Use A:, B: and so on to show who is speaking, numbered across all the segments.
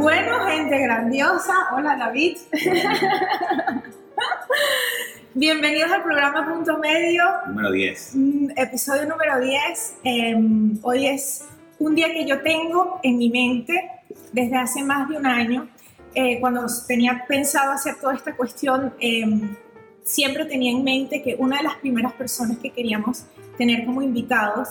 A: Bueno, gente grandiosa. Hola, David. Bienvenidos al programa Punto Medio.
B: Número 10.
A: Mm, Episodio número 10. Em, hoy es un día que yo tengo en mi mente desde hace más de un año. Eh, cuando tenía pensado hacer toda esta cuestión, em, siempre tenía en mente que una de las primeras personas que queríamos tener como invitados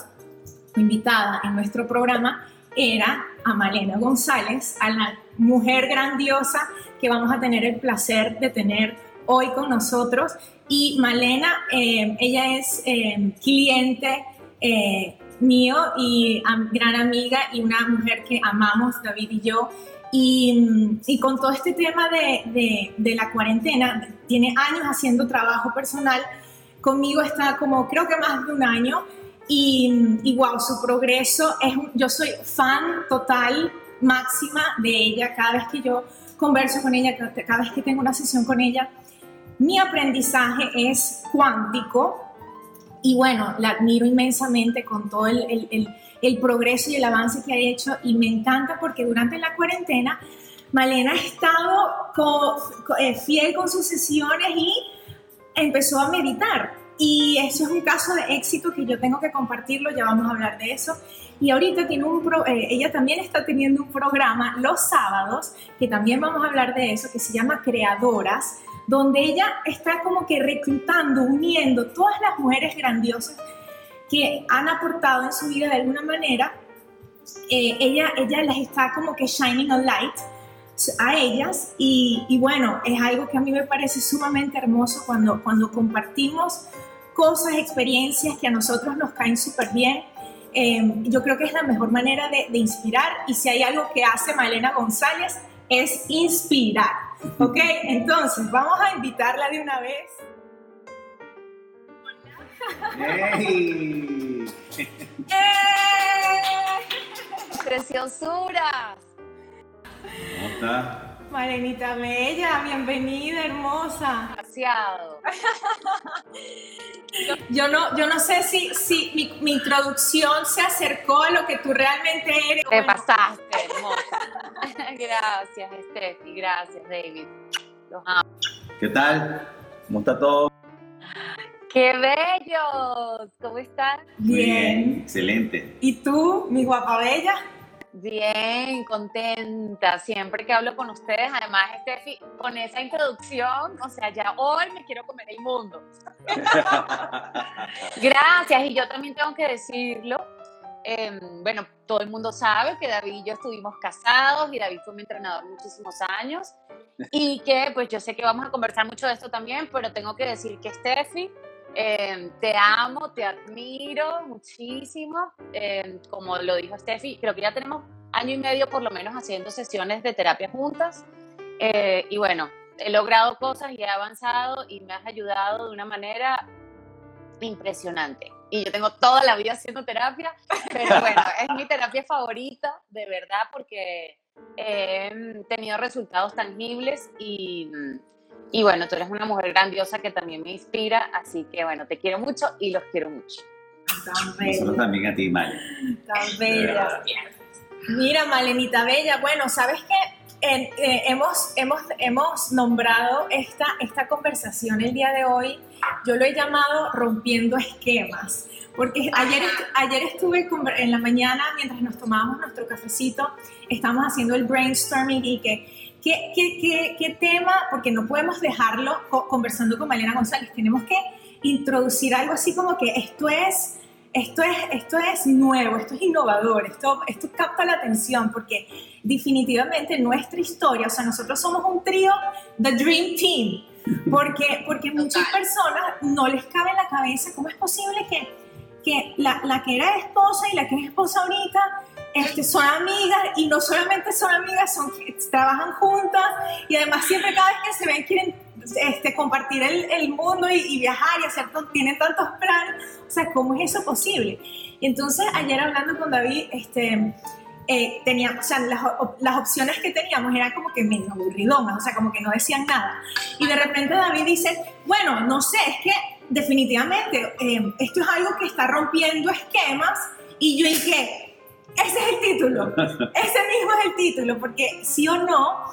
A: o invitada en nuestro programa era a Malena González, a la mujer grandiosa que vamos a tener el placer de tener hoy con nosotros. Y Malena, eh, ella es eh, cliente eh, mío y gran amiga y una mujer que amamos, David y yo. Y, con todo este tema de, de- la cuarentena, tiene años haciendo trabajo personal. Conmigo está como creo que más de un año y, y wow, su progreso es, yo soy fan total, máxima de ella, cada vez que yo converso con ella, cada, vez que tengo una sesión con ella, mi aprendizaje es cuántico y bueno, la admiro inmensamente con todo el, el- el- progreso y el avance que ha hecho y me encanta porque durante la cuarentena Malena ha estado eh, fiel con sus sesiones y empezó a meditar. Y eso es un caso de éxito que yo tengo que compartirlo, ya vamos a hablar de eso. Y ahorita tiene un pro- eh, ella también está teniendo un programa los sábados, que también vamos a hablar de eso, que se llama Creadoras, donde ella está como que reclutando, uniendo todas las mujeres grandiosas que han aportado en su vida de alguna manera. Eh, ella, ella les está como que shining a light a ellas y, bueno, es algo que a mí me parece sumamente hermoso cuando, cuando compartimos cosas, experiencias que a nosotros nos caen súper bien. Eh, yo creo que es la mejor manera de, de inspirar y si hay algo que hace Malena González es inspirar, ¿ok? Entonces, vamos a invitarla de una vez.
B: ¡Ey!
A: ¡Eh!
C: ¡Preciosuras!
B: ¿Cómo está?
A: Malenita Bella, bienvenida, hermosa.
C: Demasiado.
A: Yo no, yo no sé si, si mi, mi introducción se acercó a lo que tú realmente eres.
C: Te
A: Bueno,
C: pasaste, hermosa. gracias, Steffi. Gracias, David. Los amo.
B: ¿Qué tal? ¿Cómo está todo?
C: ¡Qué bellos! ¿Cómo están?
A: Bien.
B: Excelente.
A: ¿Y tú, mi guapa bella?
C: Bien, contenta. Siempre que hablo con ustedes, además, Steffi, con esa introducción, o sea, ya hoy me quiero comer el mundo. Gracias, y yo también tengo que decirlo. eh, bueno, todo el mundo sabe que David y yo estuvimos casados y David fue mi entrenador muchísimos años y que pues yo sé que vamos a conversar mucho de esto también, pero tengo que decir que Steffi, eh, te amo, te admiro muchísimo, eh, como lo dijo Steffi, creo que ya tenemos año y medio por lo menos haciendo sesiones de terapia juntas eh, y bueno, he logrado cosas y he avanzado y me has ayudado de una manera impresionante. Y yo tengo toda la vida haciendo terapia, pero bueno, es mi terapia favorita, de verdad, porque he tenido resultados tangibles y, y bueno, tú eres una mujer grandiosa que también me inspira, así que bueno, te quiero mucho y los quiero mucho.
A: Tan
B: Nosotros
A: bella,
B: también a ti, Maya.
A: tan bella. Mira, Malenita Bella, bueno, ¿sabes qué? En- eh, hemos, hemos, hemos nombrado esta, esta conversación el día de hoy, yo lo he llamado rompiendo esquemas, porque ayer, ayer estuve en la mañana, mientras nos tomábamos nuestro cafecito, estamos haciendo el brainstorming y que, ¿qué, qué, qué, qué tema? Porque no podemos dejarlo co- conversando con Malena González, tenemos que introducir algo así como que esto es esto es, esto es nuevo, esto es innovador, esto, esto capta la atención porque definitivamente nuestra historia, o sea, nosotros somos un trío, The Dream Team, porque, porque muchas personas no les cabe en la cabeza cómo es posible que, que la, la que era esposa y la que es esposa ahorita este, son amigas y no solamente son amigas, son, trabajan juntas y además siempre cada vez que se ven quieren este, compartir el, el mundo y, y viajar y hacer, tienen tantos planes, o sea, ¿cómo es eso posible? Y entonces ayer hablando con David, este, eh, tenía, o sea, las, las opciones que teníamos eran como que medio aburridonas, o sea, como que no decían nada. Y de repente David dice, bueno, no sé, es que definitivamente eh, esto es algo que está rompiendo esquemas y yo y qué, Ese es el título. Ese mismo es el título, porque sí o no,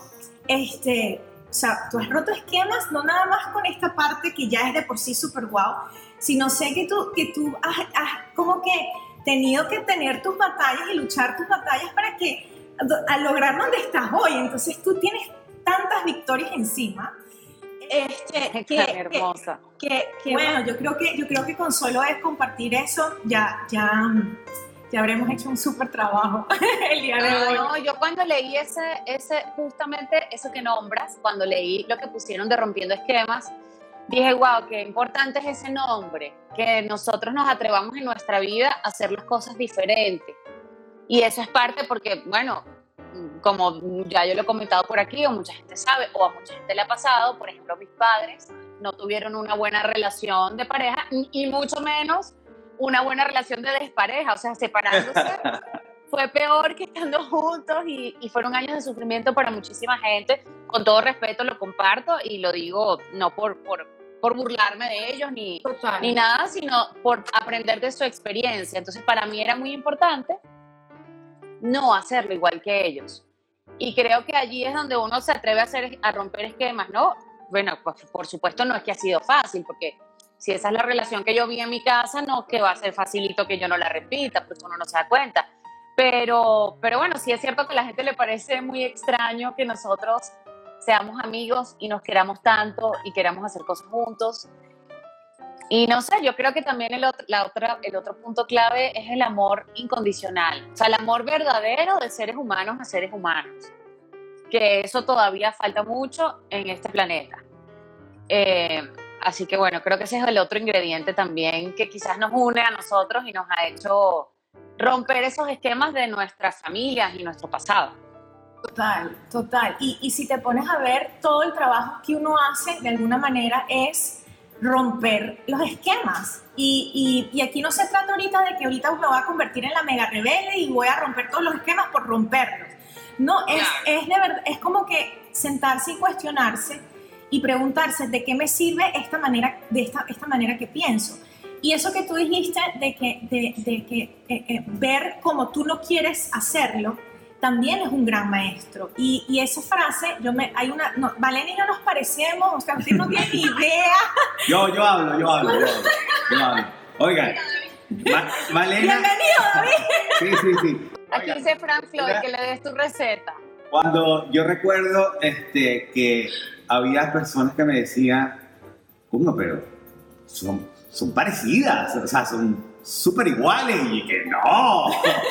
A: este, o sea, tú has roto esquemas, no nada más con esta parte que ya es de por sí súper guau, sino sé que tú, que tú has, has como que tenido que tener tus batallas y luchar tus batallas para que a lograr donde estás hoy. Entonces tú tienes tantas victorias encima. Este, que,
C: hermosa.
A: Que, que, bueno, yo creo que yo creo que con solo es compartir eso ya ya ya habremos hecho un súper trabajo el día de hoy.
C: No, yo cuando leí ese, ese, justamente eso que nombras, cuando leí lo que pusieron de Rompiendo Esquemas, dije, wow, qué importante es ese nombre, que nosotros nos atrevamos en nuestra vida a hacer las cosas diferentes. Y eso es parte porque, bueno, como ya yo lo he comentado por aquí, o mucha gente sabe, o a mucha gente le ha pasado, por ejemplo, mis padres no tuvieron una buena relación de pareja y mucho menos una buena relación de despareja, o sea, separándose fue peor que estando juntos y, y, fueron años de sufrimiento para muchísima gente. Con todo respeto lo comparto y lo digo no por, por, por burlarme de ellos ni, ni nada, sino por aprender de su experiencia. Entonces para mí era muy importante no hacerlo igual que ellos. Y creo que allí es donde uno se atreve a, hacer, a romper esquemas, ¿no? Bueno, pues por supuesto no es que ha sido fácil, porque si esa es la relación que yo vi en mi casa, no que va a ser facilito que yo no la repita, pues uno no se da cuenta. Pero, pero bueno, sí es cierto que a la gente le parece muy extraño que nosotros seamos amigos y nos queramos tanto y queramos hacer cosas juntos. Y no sé, yo creo que también el otro, la otra, el otro punto clave es el amor incondicional, o sea, el amor verdadero de seres humanos a seres humanos, que eso todavía falta mucho en este planeta. Eh, Así que bueno, creo que ese es el otro ingrediente también que quizás nos une a nosotros y nos ha hecho romper esos esquemas de nuestras familias y nuestro pasado.
A: Total, total. Y, y si te pones a ver, todo el trabajo que uno hace de alguna manera es romper los esquemas. Y, y, y, aquí no se trata ahorita de que ahorita me voy a convertir en la mega rebelde y voy a romper todos los esquemas por romperlos. No, es, es, de verdad, es como que sentarse y cuestionarse y preguntarse de qué me sirve esta manera, de esta, esta manera que pienso. Y eso que tú dijiste de que, de, de que eh, eh, ver como tú no quieres hacerlo, también es un gran maestro. Y, y esa frase, yo me, hay una, no, Valena y no nos parecemos, o sea, usted no tiene ni idea.
B: Yo, yo hablo, yo hablo, yo hablo. Oigan, Valena.
A: Bienvenido, David.
B: Sí, sí, sí.
C: Aquí dice Frank Floyd que le des tu receta.
B: Cuando yo recuerdo este, que había personas que me decían, ¿cómo? Pero son, son parecidas, o sea, son súper iguales y que no,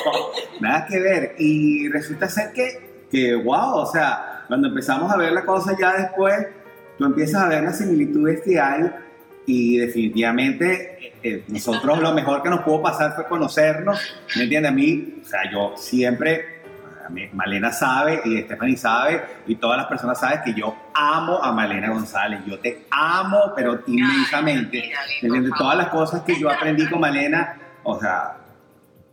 B: nada que ver. Y resulta ser que, que, wow, o sea, cuando empezamos a ver la cosa ya después, tú empiezas a ver las similitudes que hay y definitivamente eh, nosotros lo mejor que nos pudo pasar fue conocernos, ¿me entiendes? A mí, o sea, yo siempre Malena sabe y Stephanie sabe y todas las personas saben que yo amo a Malena González. Yo te amo, pero inmensamente. Todas las cosas que yo aprendí con Malena, o sea,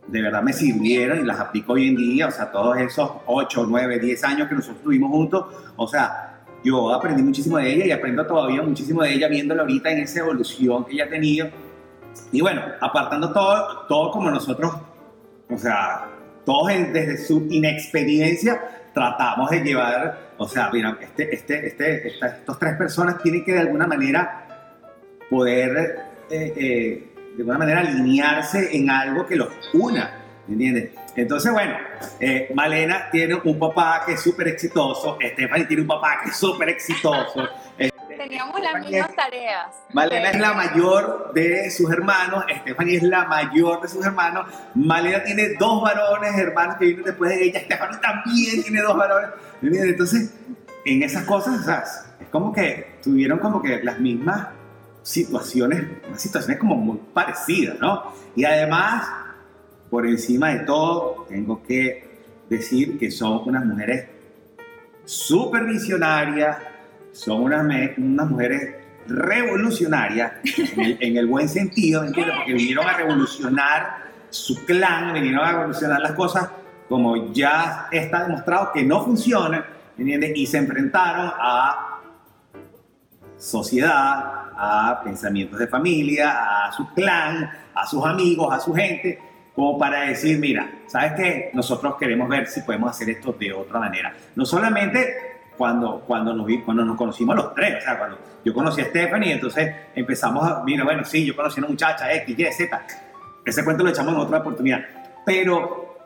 B: de verdad me sirvieron y las aplico hoy en día. O sea, todos esos 8, 9, 10 años que nosotros tuvimos juntos, o sea, yo aprendí muchísimo de ella y aprendo todavía muchísimo de ella viéndola ahorita en esa evolución que ella ha tenido. Y bueno, apartando todo, todo como nosotros, o sea, todos desde su inexperiencia tratamos de llevar, o sea, mira, este, este, este, estos tres personas tienen que de alguna manera poder, eh, eh, de alguna manera alinearse en algo que los una. Entonces, bueno, eh, Malena tiene un papá que es súper exitoso, Stephanie tiene un papá que es súper exitoso,
C: Teníamos las mismas tareas.
B: Malena es la mayor de sus hermanos, Stephanie es la mayor de sus hermanos. Malena tiene dos varones, hermanos que vienen después de ella. Stephanie también tiene dos varones. Entonces, en esas cosas, o sea, es como que tuvieron como que las mismas situaciones, unas situaciones como muy parecidas, ¿no? Y además, por encima de todo, tengo que decir que son unas mujeres súper visionarias, son unas, unas mujeres revolucionarias, en el, buen sentido, entiendes? Porque vinieron a revolucionar su clan, vinieron a revolucionar las cosas como ya está demostrado que no funcionan, ¿entiendes? Y se enfrentaron a sociedad, a pensamientos de familia, a su clan, a sus amigos, a su gente, como para decir, mira, ¿sabes qué? Nosotros queremos ver si podemos hacer esto de otra manera. No solamente cuando, cuando, nos, vi, cuando nos conocimos los tres, o sea, cuando yo conocí a Stephanie, entonces empezamos a, mira, bueno, sí, yo conocí a una muchacha X, Y, Z. Ese cuento lo echamos en otra oportunidad. Pero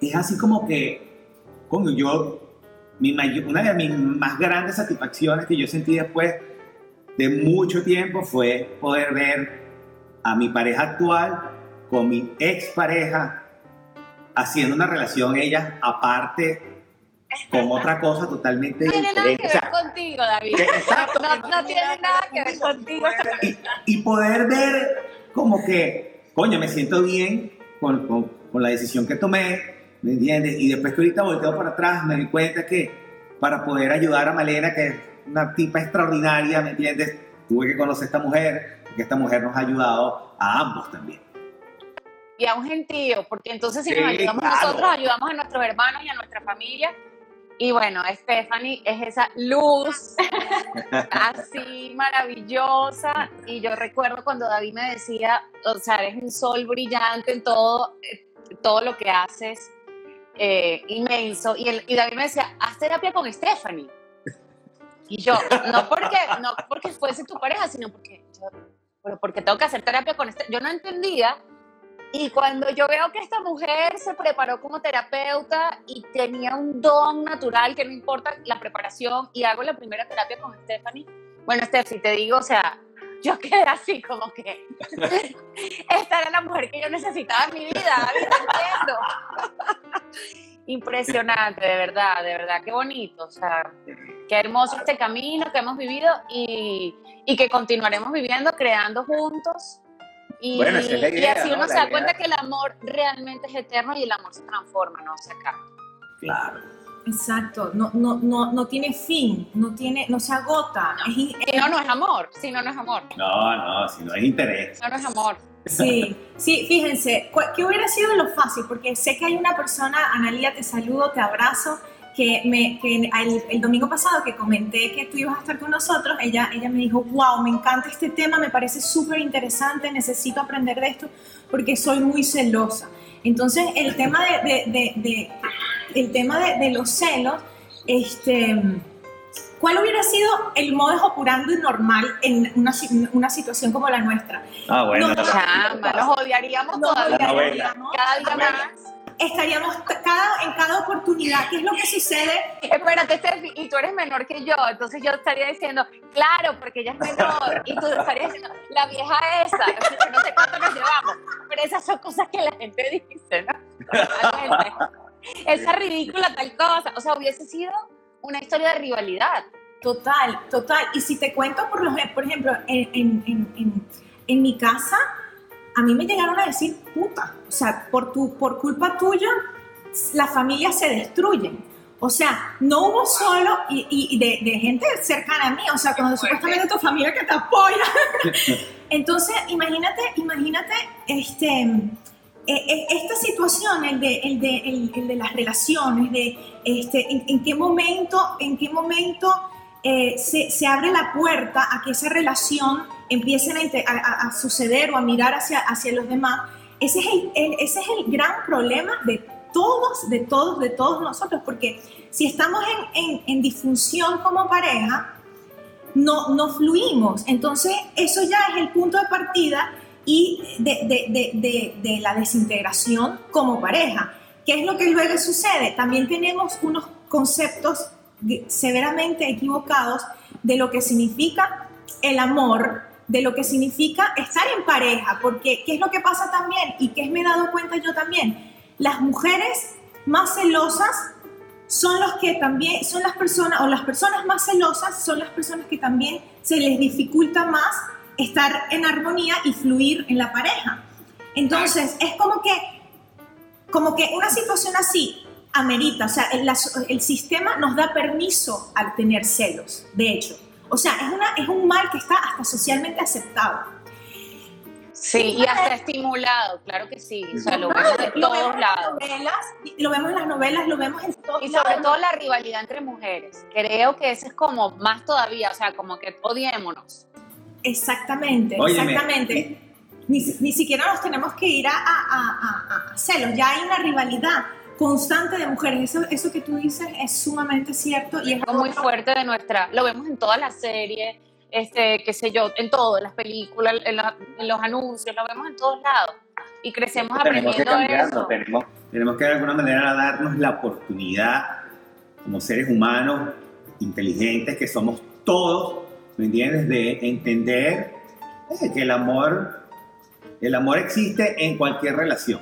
B: es así como que, como yo, mi una de mis más grandes satisfacciones que yo sentí después de mucho tiempo fue poder ver a mi pareja actual con mi expareja haciendo una relación ellas aparte con otra cosa totalmente
C: no tiene nada que ver contigo, David. Exacto. No, tiene nada que ver contigo.
B: Y, poder ver como que, coño, me siento bien con, con, con, la decisión que tomé, ¿me entiendes? Y después que ahorita volteo para atrás, me di cuenta que para poder ayudar a Malena, que es una tipa extraordinaria, ¿me entiendes? Tuve que conocer a esta mujer, porque esta mujer nos ha ayudado a ambos también
C: y a un gentío, porque entonces si nos ayudamos nosotros, ayudamos a nuestros hermanos y a nuestra familia y bueno, Stephanie es esa luz así maravillosa. Y yo recuerdo cuando David me decía, o sea, eres un sol brillante en todo, eh, todo lo que haces, eh, inmenso. Y, y David me decía, haz terapia con Stephanie. Y yo, no porque, no porque fuese tu pareja, sino porque, pero porque tengo que hacer terapia con Stephanie. Yo no entendía y cuando yo veo que esta mujer se preparó como terapeuta y tenía un don natural, que no importa la preparación, y hago la primera terapia con Stephanie, bueno, Stephanie, te digo, o sea, yo quedé así como que esta era la mujer que yo necesitaba en mi vida. Impresionante, de verdad, de verdad, qué bonito, o sea, qué hermoso este camino que hemos vivido y, y que continuaremos viviendo, creando juntos y, así uno se da cuenta que el amor realmente es eterno y el amor se transforma, no se acaba.
B: Claro.
A: Exacto, no, no, no, no tiene fin, no, tiene, no se agota.
C: si no, no es amor, si no, no es amor.
B: No, no, si no es interés.
C: No, no es amor.
A: Sí, sí, fíjense, ¿qué hubiera sido lo fácil? Porque sé que hay una persona, Analia, te saludo, te abrazo, que, me, que el, domingo pasado que comenté que tú ibas a estar con nosotros, ella, ella me dijo, wow, me encanta este tema, me parece súper interesante, necesito aprender de esto porque soy muy celosa. Entonces, el tema de, de, de, el tema de, los celos, este, ¿cuál hubiera sido el modus operandi normal en una, una situación como la nuestra?
B: Ah, bueno.
C: Nos, nos odiaríamos todavía, cada día más
A: estaríamos cada, en cada oportunidad. ¿Qué es lo que sucede?
C: Espérate, Steffi, y tú eres menor que yo, entonces yo estaría diciendo, claro, porque ella es menor, y tú estarías diciendo, la vieja esa, no sé cuánto nos llevamos, pero esas son cosas que la gente dice, ¿no? Esa ridícula tal cosa, o sea, hubiese sido una historia de rivalidad.
A: Total, total. Y si te cuento, por, por ejemplo, en, en, en, en mi casa, a mí me llegaron a decir puta. O sea, por, tu, por culpa tuya, las familias se destruyen. O sea, no hubo solo, y, y de, de, gente cercana a mí, o sea, cuando supuestamente tu familia que te apoya. Entonces, imagínate, imagínate este, e, e, esta situación, el de, el de, el, de las relaciones, de este, en, qué momento, en qué momento eh, se, se, abre la puerta a que esa relación empiecen a, suceder o a mirar hacia, hacia los demás, ese es, el, ese es el gran problema de todos, de todos, de todos nosotros, porque si estamos en, en, disfunción como pareja, no, no fluimos. Entonces, eso ya es el punto de partida y de, de, de, de, la desintegración como pareja. ¿Qué es lo que luego sucede? También tenemos unos conceptos severamente equivocados de lo que significa el amor de lo que significa estar en pareja, porque ¿qué es lo que pasa también? Y que me he dado cuenta yo también, las mujeres más celosas son los que también, son las personas, o las personas más celosas son las personas que también se les dificulta más estar en armonía y fluir en la pareja. Entonces, es como que, como que una situación así amerita, o sea, el, el sistema nos da permiso al tener celos, de hecho. O sea, es, una, es un mal que está hasta socialmente aceptado.
C: Sí, y hasta estimulado, claro que sí. O sea, lo vemos de todos lados.
A: lo vemos en las novelas, lo vemos en todos
C: Y sobre todo la rivalidad entre mujeres. Creo que ese es como más todavía, o sea, como que odiémonos.
A: Exactamente, exactamente. ni, ni siquiera nos tenemos que ir a, a, a, a, celos, ya hay una rivalidad constante de mujeres. Eso, eso que tú dices es sumamente cierto y es
C: algo muy fuerte de nuestra, lo vemos en todas las series, este, qué sé yo, en todo, en las películas, en, en los anuncios, lo vemos en todos lados. Y crecemos aprendiendo eso.
B: Tenemos, tenemos que de alguna manera darnos la oportunidad como seres humanos inteligentes que somos todos, ¿me entiendes? De entender eh, que el amor, el amor existe en cualquier relación.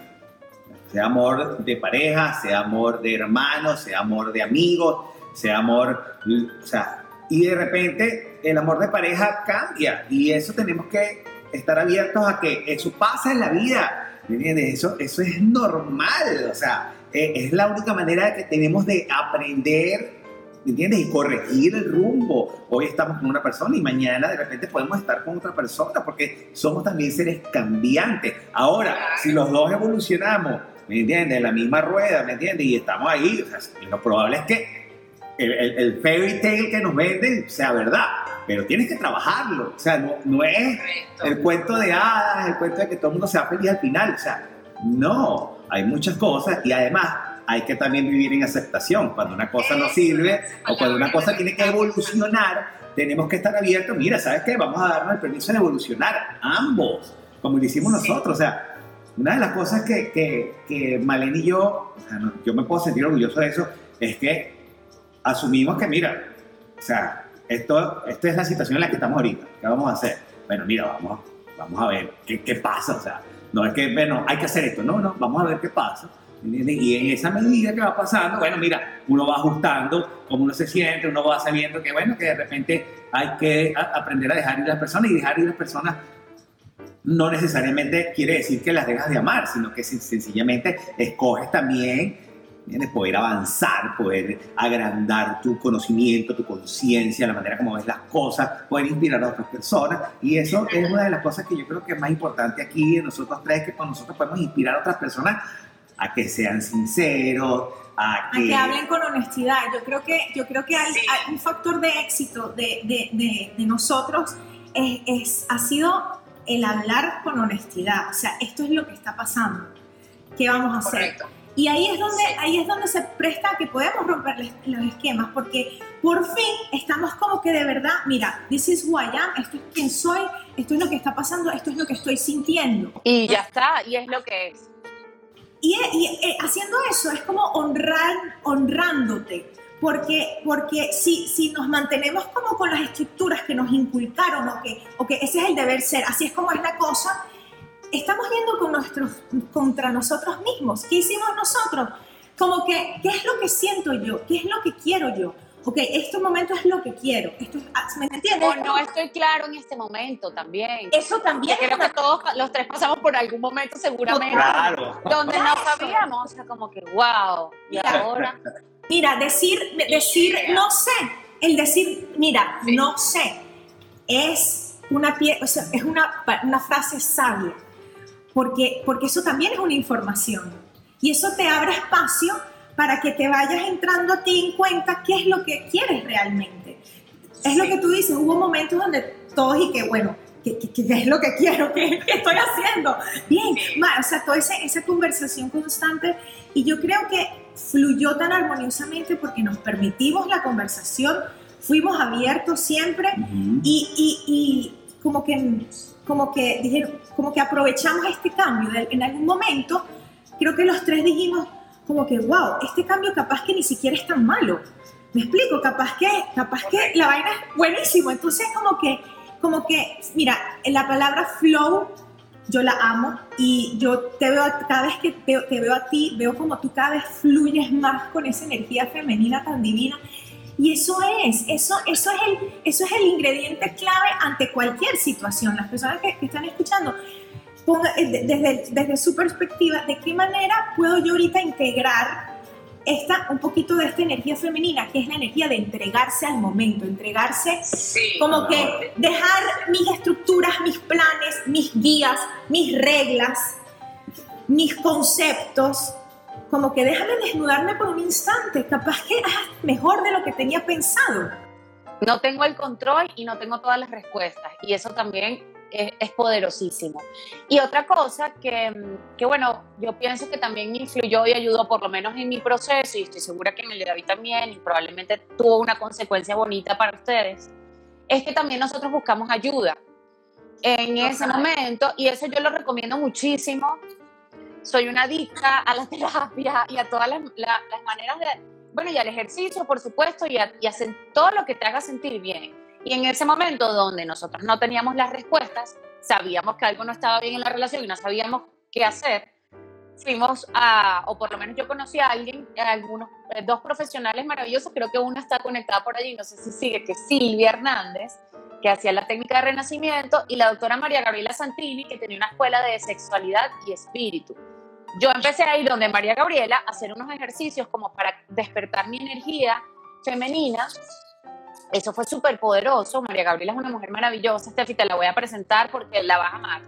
B: Sea amor de pareja, sea amor de hermanos, sea amor de amigos, sea amor, o sea, y de repente el amor de pareja cambia y eso tenemos que estar abiertos a que eso pasa en la vida, ¿me entiendes? Eso, eso es normal, o sea, eh, es la única manera que tenemos de aprender ¿me entiendes? Y corregir el rumbo. Hoy estamos con una persona y mañana de repente podemos estar con otra persona porque somos también seres cambiantes. Ahora, si los dos evolucionamos, ¿me entiendes? En la misma rueda, ¿me entiendes? Y estamos ahí, o sea, lo probable es que el, el, fairy tale que nos venden sea verdad. Pero tienes que trabajarlo. O sea, no, no es el cuento de hadas, el cuento de que todo el mundo sea feliz al final. O sea, no. Hay muchas cosas y además hay que también vivir en aceptación. Cuando una cosa no sirve o cuando una cosa tiene que evolucionar, tenemos que estar abiertos. Mira, ¿sabes qué? Vamos a darnos el permiso de evolucionar, ambos, como lo hicimos nosotros. O sea, una de las cosas que, que, que Malene y yo, o sea, yo me puedo sentir orgulloso de eso, es que asumimos que, mira, o sea, esto, esto es la situación en la que estamos ahorita. ¿Qué vamos a hacer? Bueno, mira, vamos, vamos a ver qué, qué pasa. O sea, no es que, bueno, hay que hacer esto. No, no, vamos a ver qué pasa y en esa medida que va pasando, bueno, mira, uno va ajustando cómo uno se siente, uno va sabiendo que, bueno, que de repente hay que aprender a dejar ir a las personas y dejar ir a las personas no necesariamente quiere decir que las dejas de amar, sino que sencillamente escoges también poder avanzar, poder agrandar tu conocimiento, tu conciencia, la manera como ves las cosas, poder inspirar a otras personas. Y eso es una de las cosas que yo creo que es más importante aquí de nosotros tres, que con nosotros podemos inspirar a otras personas a que sean sinceros, a que...
A: a que, hablen con honestidad. Yo creo que, yo creo que hay, un factor de éxito de, de, de, nosotros es, es, ha sido el hablar con honestidad. O sea, esto es lo que está pasando. ¿Qué vamos a hacer? Y ahí es, donde, ahí es donde se presta a que podemos romper los esquemas, porque por fin estamos como que de verdad, mira, this is who I am, esto es quien soy, esto es lo que está pasando, esto es lo que estoy sintiendo.
C: Y ya está, y es lo que es.
A: Y, eh, haciendo eso es como honrar, honrándote, porque, porque si, si nos mantenemos como con las estructuras que nos inculcaron o que, o que ese es el deber ser, así es como es la cosa, estamos yendo con nuestros, contra nosotros mismos. ¿Qué hicimos nosotros? Como que, ¿qué es lo que siento yo? ¿Qué es lo que quiero yo? ok, este momento es lo que quiero. Esto es, ah, ¿Me entiendes?
C: O no estoy claro en este momento también.
A: Eso también.
C: creo que todos los tres pasamos por algún momento seguramente.
B: Claro.
C: Donde no sabíamos, o sea, como que, wow, y ahora.
A: Mira, decir, decir no sé, el decir, mira, no sé, es una, pie, o sea, es una, una frase sabia, porque, porque eso también es una información. Y eso te abre espacio para que te vayas entrando a ti en cuenta qué es lo que quieres realmente. Es lo que tú dices, hubo momentos donde todos y que, bueno, ¿qué, es lo que quiero? ¿Qué, estoy haciendo? Bien, o sea, toda esa, esa conversación constante y yo creo que fluyó tan armoniosamente porque nos permitimos la conversación, fuimos abiertos siempre y, y, y, como que como que dijeron, como que aprovechamos este cambio. En algún momento, creo que los tres dijimos, como que, wow, este cambio capaz que ni siquiera es tan malo. Me explico, capaz que, capaz que la vaina es buenísimo. Entonces, como que, como que, mira, la palabra flow yo la amo y yo te veo, cada vez que te veo a ti, veo como tú cada vez fluyes más con esa energía femenina tan divina. Y eso es, eso, eso es, el, eso es el ingrediente clave ante cualquier situación. Las personas que, que están escuchando, eh, desde, desde su perspectiva, de qué manera puedo yo ahorita integrar esta, un poquito de esta energía femenina, que es la energía de entregarse al momento, entregarse como que dejar mis estructuras, mis planes, mis guías, mis reglas, mis conceptos, como que déjame desnudarme por un instante, capaz que es mejor de lo que tenía pensado.
C: No tengo el control y no tengo todas las respuestas y eso también es, es poderosísimo. Y otra cosa que, que, bueno, yo pienso que también influyó y ayudó, por lo menos en mi proceso, y estoy segura que en el de David también, y probablemente tuvo una consecuencia bonita para ustedes, es que también nosotros buscamos ayuda en ese momento, y eso yo lo recomiendo muchísimo. Soy una adicta a la terapia y a todas las, la- las maneras de, bueno, y al ejercicio, por supuesto, y, a, y todo lo que te haga sentir bien. Y en ese momento donde nosotros no teníamos las respuestas, sabíamos que algo no estaba bien en la relación y no sabíamos qué hacer, fuimos a, o por lo menos yo conocí a alguien, a algunos, eh, dos profesionales maravillosos, creo que una está conectada por allí, no sé si sigue, que es Silvia Hernández, que hacía la técnica de renacimiento, y la doctora María Gabriela Santini, que tenía una escuela de sexualidad y espíritu. Yo empecé a ir donde María Gabriela a hacer unos ejercicios como para despertar mi energía femenina. Eso fue súper poderoso. María Gabriela es una mujer maravillosa. Steffi, te la voy a presentar porque la vas a amar.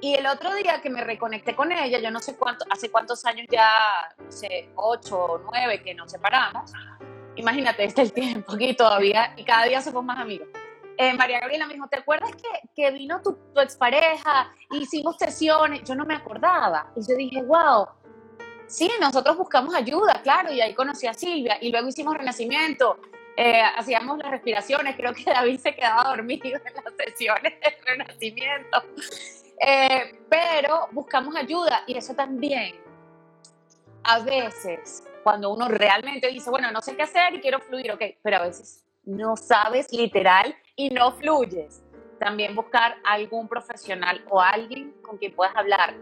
C: Y el otro día que me reconecté con ella, yo no sé cuánto, hace cuántos años ya, no sé, ocho o nueve que nos separamos. Imagínate, este es el tiempo aquí todavía y cada día somos más amigos. Eh, María Gabriela me dijo, ¿te acuerdas que, que vino tu, tu expareja? Hicimos sesiones, yo no me acordaba. Y yo dije, wow, sí, nosotros buscamos ayuda, claro, y ahí conocí a Silvia y luego hicimos renacimiento, eh, hacíamos las respiraciones, creo que David se quedaba dormido en las sesiones de renacimiento, Eh, pero buscamos ayuda y eso también, a veces, cuando uno realmente dice, bueno, no sé qué hacer y quiero fluir, ok, pero a veces no sabes literal y no fluyes. También buscar algún profesional o alguien con quien puedas hablar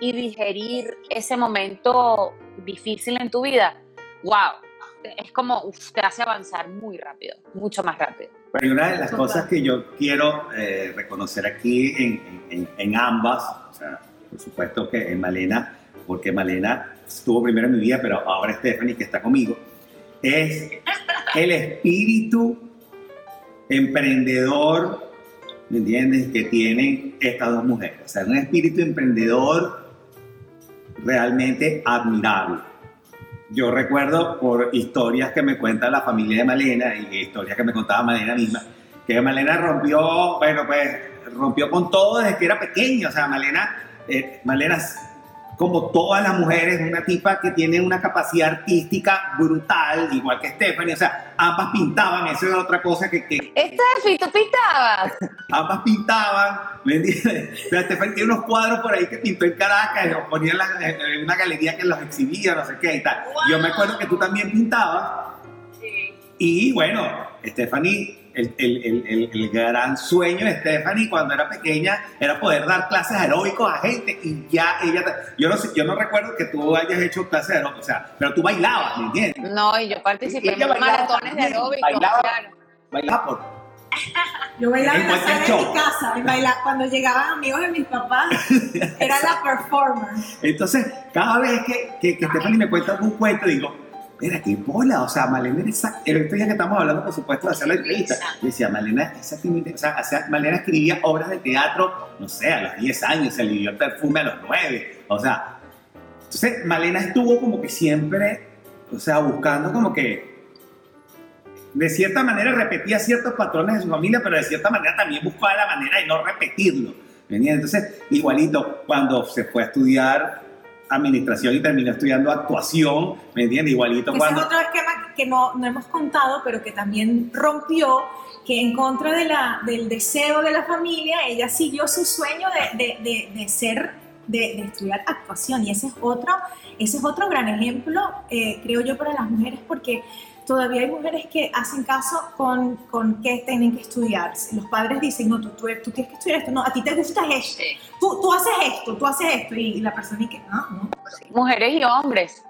C: y digerir ese momento difícil en tu vida. ¡Wow! Es como, uf, te hace avanzar muy rápido, mucho más rápido.
B: Pero y una de las
A: Total.
B: cosas que yo quiero eh, reconocer aquí en, en- en ambas, o sea, por supuesto que en Malena, porque Malena estuvo primero en mi vida, pero ahora Stephanie, que está conmigo, es el espíritu emprendedor, ¿me entiendes?, que tienen estas dos mujeres. O sea, un espíritu emprendedor realmente admirable. Yo recuerdo por historias que me cuenta la familia de Malena y historias que me contaba Malena misma, que Malena rompió, bueno, pues rompió con todo desde que era pequeña. O sea, Malena, eh, Malena, como todas las mujeres, una tipa que tiene una capacidad artística brutal, igual que Stephanie. O sea, ambas pintaban, eso es otra cosa que, que
C: Steffi, ¿tú pintabas?
B: ambas pintaban, ¿me entiendes? Pero Stephanie tiene unos cuadros por ahí que pintó en Caracas y los ponía en, la- en una galería que los exhibía, no sé qué y tal. Yo me acuerdo que tú también pintabas y bueno, Stephanie, el, el- el- el- gran sueño de Stephanie cuando era pequeña era poder dar clases aeróbicos a gente y ya ella, yo no sé, yo no recuerdo que tú hayas hecho clases de aeróbicos, o sea, pero tú bailabas, ¿me entiendes?
C: No, y yo participé en
B: bailaba
C: maratones de aeróbicos,
B: bailaba.
C: claro.
B: Bailabas por...
A: Yo bailaba
B: En
A: la sala de mi casa. y baila- cuando llegaban amigos de mis papás, era la performer.
B: Entonces, cada vez que, que, que Stephanie me cuenta algún cuento, digo, mira, qué bola, o sea, Malena exact- El otro día que estamos hablando, por supuesto, de hacer la entrevista, decía, Malena, exactamente, o sea, Malena escribía obras de teatro, no sé, a los 10 años, se alivió el perfume a los 9, o sea, entonces Malena estuvo como que siempre, o sea, buscando como que, de cierta manera repetía ciertos patrones de su familia, pero de cierta manera también buscaba la manera de no repetirlo. ¿me entiendes? Entonces, igualito, cuando se fue a estudiar administración y terminó estudiando actuación, ¿me entiendes? Igualito
A: Ese es
B: cuando...
A: otro esquema que no, no hemos contado, pero que también rompió, que en contra de la, del deseo de la familia, ella siguió su sueño de, de- de- de ser, de, de estudiar actuación. Y ese es otro, ese es otro gran ejemplo, eh, creo yo, para las mujeres, porque todavía hay mujeres que hacen caso con, con que tienen que estudiar. Los padres dicen, no, tú, tú, tú tienes que estudiar esto, no, a ti te gusta esto, tú, tú haces esto, tú haces esto, y la persona dice, no, no,
C: Mujeres y hombres.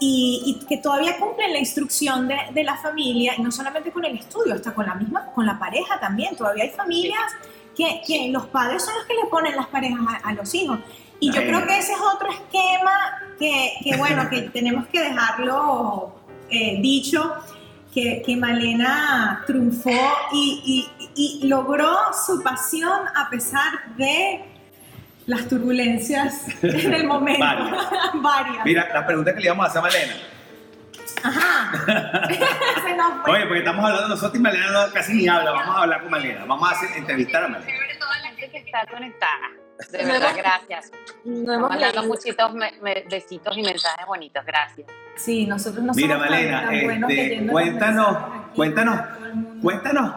A: y, y que todavía cumplen la instrucción de, de la familia, y no solamente con el estudio, hasta con la misma, con la pareja también. Todavía hay familias que, que los padres son los que le ponen las parejas a, a los hijos. Y yo
B: Ay.
A: creo que ese es otro esquema que, que bueno, que tenemos que dejarlo eh, dicho, que, que Malena triunfó y, y- y logró su pasión a pesar de las turbulencias en el momento.
B: Varias.
A: Varias.
B: Mira, la pregunta que le íbamos a hacer a Malena.
A: Ajá. Se nos fue.
B: Oye, porque estamos hablando nosotros y Malena no, casi ni habla, vamos a hablar con Malena, vamos a hacer, entrevistar a Malena.
C: Chévere todas las gente que está conectada. De verdad, gracias.
A: No
C: Estamos
A: hemos
C: mandando
A: leído.
C: muchitos me- me- besitos y mensajes bonitos. Gracias.
A: Sí, nosotros no
B: Mira,
A: somos tan-
B: Malena,
A: tan buenos
B: este, cuéntanos,
A: aquí,
B: cuéntanos. Cuéntanos,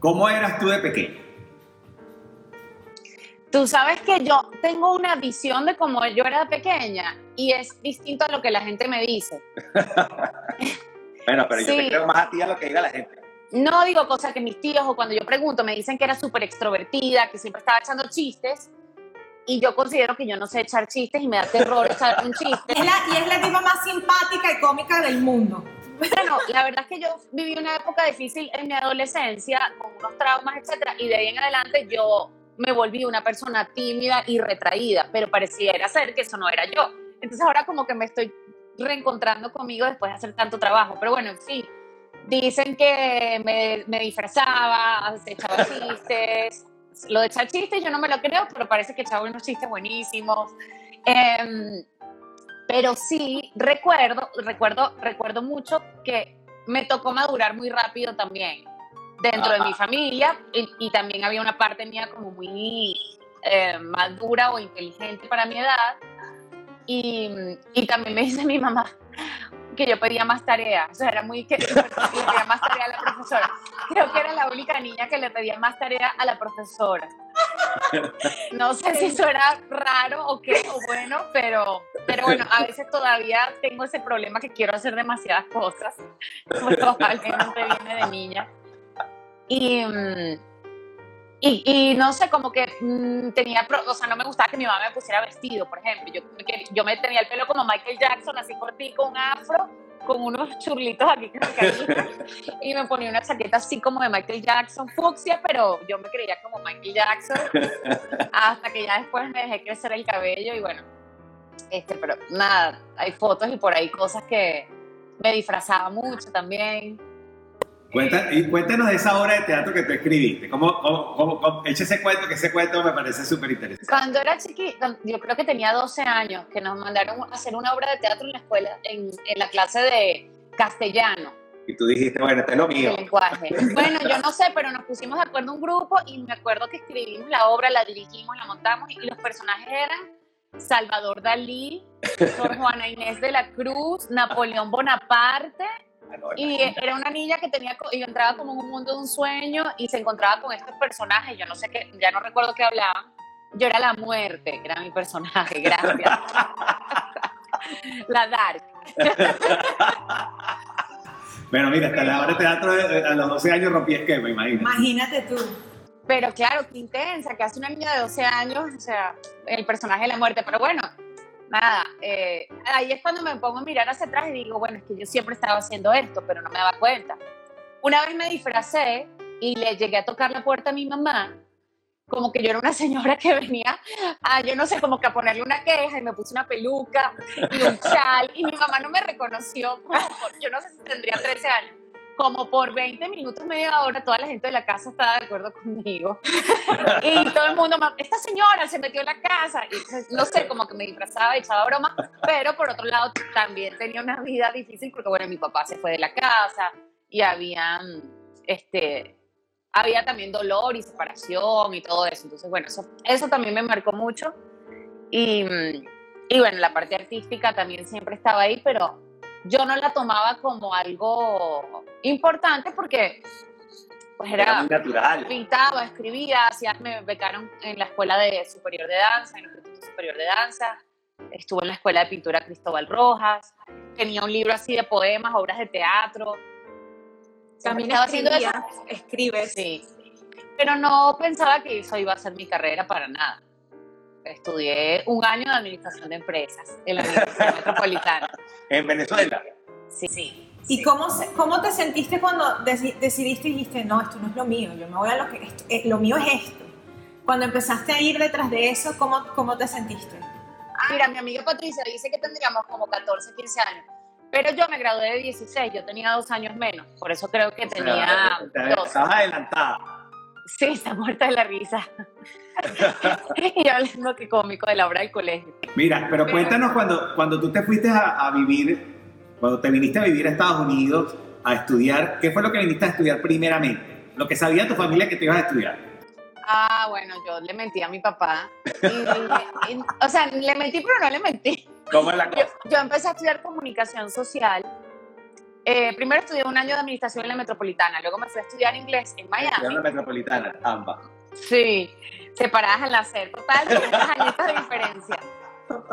B: ¿cómo eras tú de pequeño?
C: Tú sabes que yo tengo una visión de cómo yo era pequeña y es distinto a lo que la gente me dice.
B: Bueno, pero yo te creo más a ti a lo que diga la gente.
C: No digo cosas que mis tíos o cuando yo pregunto me dicen que era súper extrovertida, que siempre estaba echando chistes y yo considero que yo no sé echar chistes y me da terror echar un chiste.
A: Es la, y es la tipa más simpática y cómica del mundo.
C: Bueno, la verdad es que yo viví una época difícil en mi adolescencia, con unos traumas, etcétera, y de ahí en adelante yo me volví una persona tímida y retraída, pero pareciera ser que eso no era yo. Entonces ahora como que me estoy reencontrando conmigo después de hacer tanto trabajo. Pero bueno, en fin, dicen que me, me disfrazaba, echaba chistes. Lo de echar chistes yo no me lo creo, pero parece que echaba unos chistes buenísimos. Em, pero sí recuerdo, recuerdo, recuerdo mucho que me tocó madurar muy rápido también dentro de mi familia y, y también había una parte mía como muy eh, madura o inteligente para mi edad y, y también me dice mi mamá que yo pedía más tareas, o sea, era muy que le pedía más tarea a la profesora. Creo que era la única niña que le pedía más tarea a la profesora. No sé si eso era raro o qué, o bueno, pero, pero bueno, a veces todavía tengo ese problema que quiero hacer demasiadas cosas. Probablemente viene de niña. Y, mm, y, y no sé, como que mm, tenía, o sea, no me gustaba que mi mamá me pusiera vestido, por ejemplo. Yo, yo me tenía el pelo como Michael Jackson, así cortico, un afro, con unos churlitos aquí que me caían. y me ponía una chaqueta así como de Michael Jackson, fucsia, pero yo me creía como Michael Jackson. hasta que ya después me dejé crecer el cabello y bueno, este, pero nada, hay fotos y por ahí cosas que me disfrazaba mucho también.
B: Cuenta- y cuéntanos de esa obra de teatro que tú escribiste. ¿Cómo, cómo, cómo- cómo- echa ese cuento, que ese cuento me parece súper interesante.
C: Cuando era chiquita, yo creo que tenía 12 años, que nos mandaron a hacer una obra de teatro en la escuela, en, en la clase de castellano,
B: Y tú dijiste, bueno, esto es lo mío.
C: lenguaje. Bueno, yo no sé, pero nos pusimos de acuerdo un grupo y me acuerdo que escribimos la obra, la dirigimos, la montamos y los personajes eran Salvador Dalí, Sor Juana Inés de la Cruz, Napoleón Bonaparte y era una niña que tenía y entraba como en un mundo de un sueño y se encontraba con estos personajes, yo no sé qué, ya no recuerdo qué hablaban. Yo era la muerte, era mi personaje, gracias. la Dark.
B: Bueno, mira, hasta la obra de teatro eh, a los 12 años rompí esquema, imagínate.
A: Imagínate tú.
C: Pero claro, qué intensa, que hace una niña de 12 años, o sea, el personaje de la muerte. Pero bueno, nada, eh, ahí es cuando me pongo a mirar hacia atrás y digo, bueno, es que yo siempre estaba haciendo esto, pero no me daba cuenta. Una vez me disfracé y le llegué a tocar la puerta a mi mamá, como que yo era una señora que venía a, yo no sé, como que a ponerle una queja y me puse una peluca y un chal y mi mamá no me reconoció, yo no sé si tendría 13 años. Como por 20 minutos, media hora, toda la gente de la casa estaba de acuerdo conmigo. Y todo el mundo, "Ma- esta señora se metió en la casa. Y entonces, no sé, como que me disfrazaba, echaba broma. Pero por otro lado, también tenía una vida difícil porque, bueno, mi papá se fue de la casa y había, este, había también dolor y separación y todo eso. Entonces, bueno, eso, eso también me marcó mucho. Y, y bueno, la parte artística también siempre estaba ahí, pero yo no la tomaba como algo importante porque pues
B: Era
C: era
B: muy natural.
C: pintaba, escribía, hacía, me becaron en la escuela de superior de danza, en el Instituto Superior de Danza, estuve en la escuela de pintura Cristóbal Rojas, tenía un libro así de poemas, obras de teatro.
A: También
C: estaba haciendo eso.
A: escribes.
C: Sí, pero no pensaba que eso iba a ser mi carrera para nada. Estudié un año de administración de empresas en la Universidad Metropolitana.
B: En Venezuela.
C: Sí, sí.
A: ¿Y cómo, cómo te sentiste cuando deci- decidiste y dijiste, no, esto no es lo mío, yo me voy a lo que, esto- eh, lo mío es esto? Cuando empezaste a ir detrás de eso, ¿cómo, cómo te sentiste?
C: Mira, mi amiga Patricia dice que tendríamos como 14, 15 años. Pero yo me gradué de 16, yo tenía dos años menos. Por eso creo que tenía
B: O sea,
C: 12.
B: Estabas adelantada.
C: Sí, está muerta de la risa. y hablando que cómico de la obra del colegio.
B: Mira, pero cuéntanos cuando, cuando tú te fuiste a, a vivir, cuando te viniste a vivir a Estados Unidos a estudiar, ¿qué fue lo que viniste a estudiar primeramente? Lo que sabía tu familia que te ibas a estudiar.
C: Ah, bueno, yo le mentí a mi papá. Y, o sea, le mentí, pero no le mentí.
B: ¿Cómo es la cosa?
C: Yo, empecé a estudiar comunicación social. Eh, primero estudié un año de administración en la metropolitana, luego me fui a estudiar inglés en Miami.
B: En la metropolitana, ambas.
C: Sí, separadas al nacer, total, con añitos de diferencia.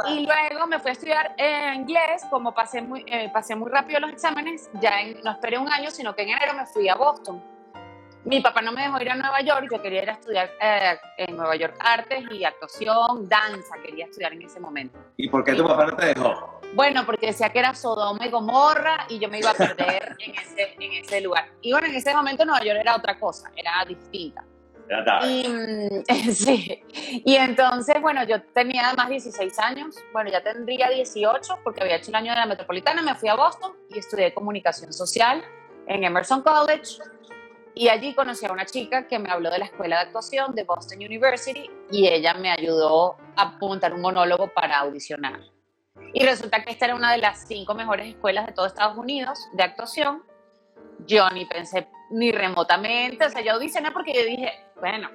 C: Y luego me fui a estudiar eh, inglés, como pasé muy, eh, pasé muy rápido los exámenes, ya no esperé un año, sino que en enero me fui a Boston. Mi papá no me dejó ir a Nueva York, yo quería ir a estudiar eh, en Nueva York artes y actuación, danza, quería estudiar en ese momento.
B: ¿Y por qué tu papá no te dejó?
C: Bueno, porque decía que era Sodoma y Gomorra y yo me iba a perder en, ese, en ese lugar. Y bueno, en ese momento Nueva York era otra cosa, era distinta. Y, sí. y entonces, bueno, yo tenía además 16 años, bueno, ya tendría 18 porque había hecho el año de la metropolitana, me fui a Boston y estudié comunicación social en Emerson College. Y allí conocí a una chica que me habló de la escuela de actuación de Boston University y ella me ayudó a apuntar un monólogo para audicionar. Y resulta que esta era una de las cinco mejores escuelas de todo Estados Unidos de actuación. Yo ni pensé ni remotamente, o sea, yo audicioné porque yo dije, bueno,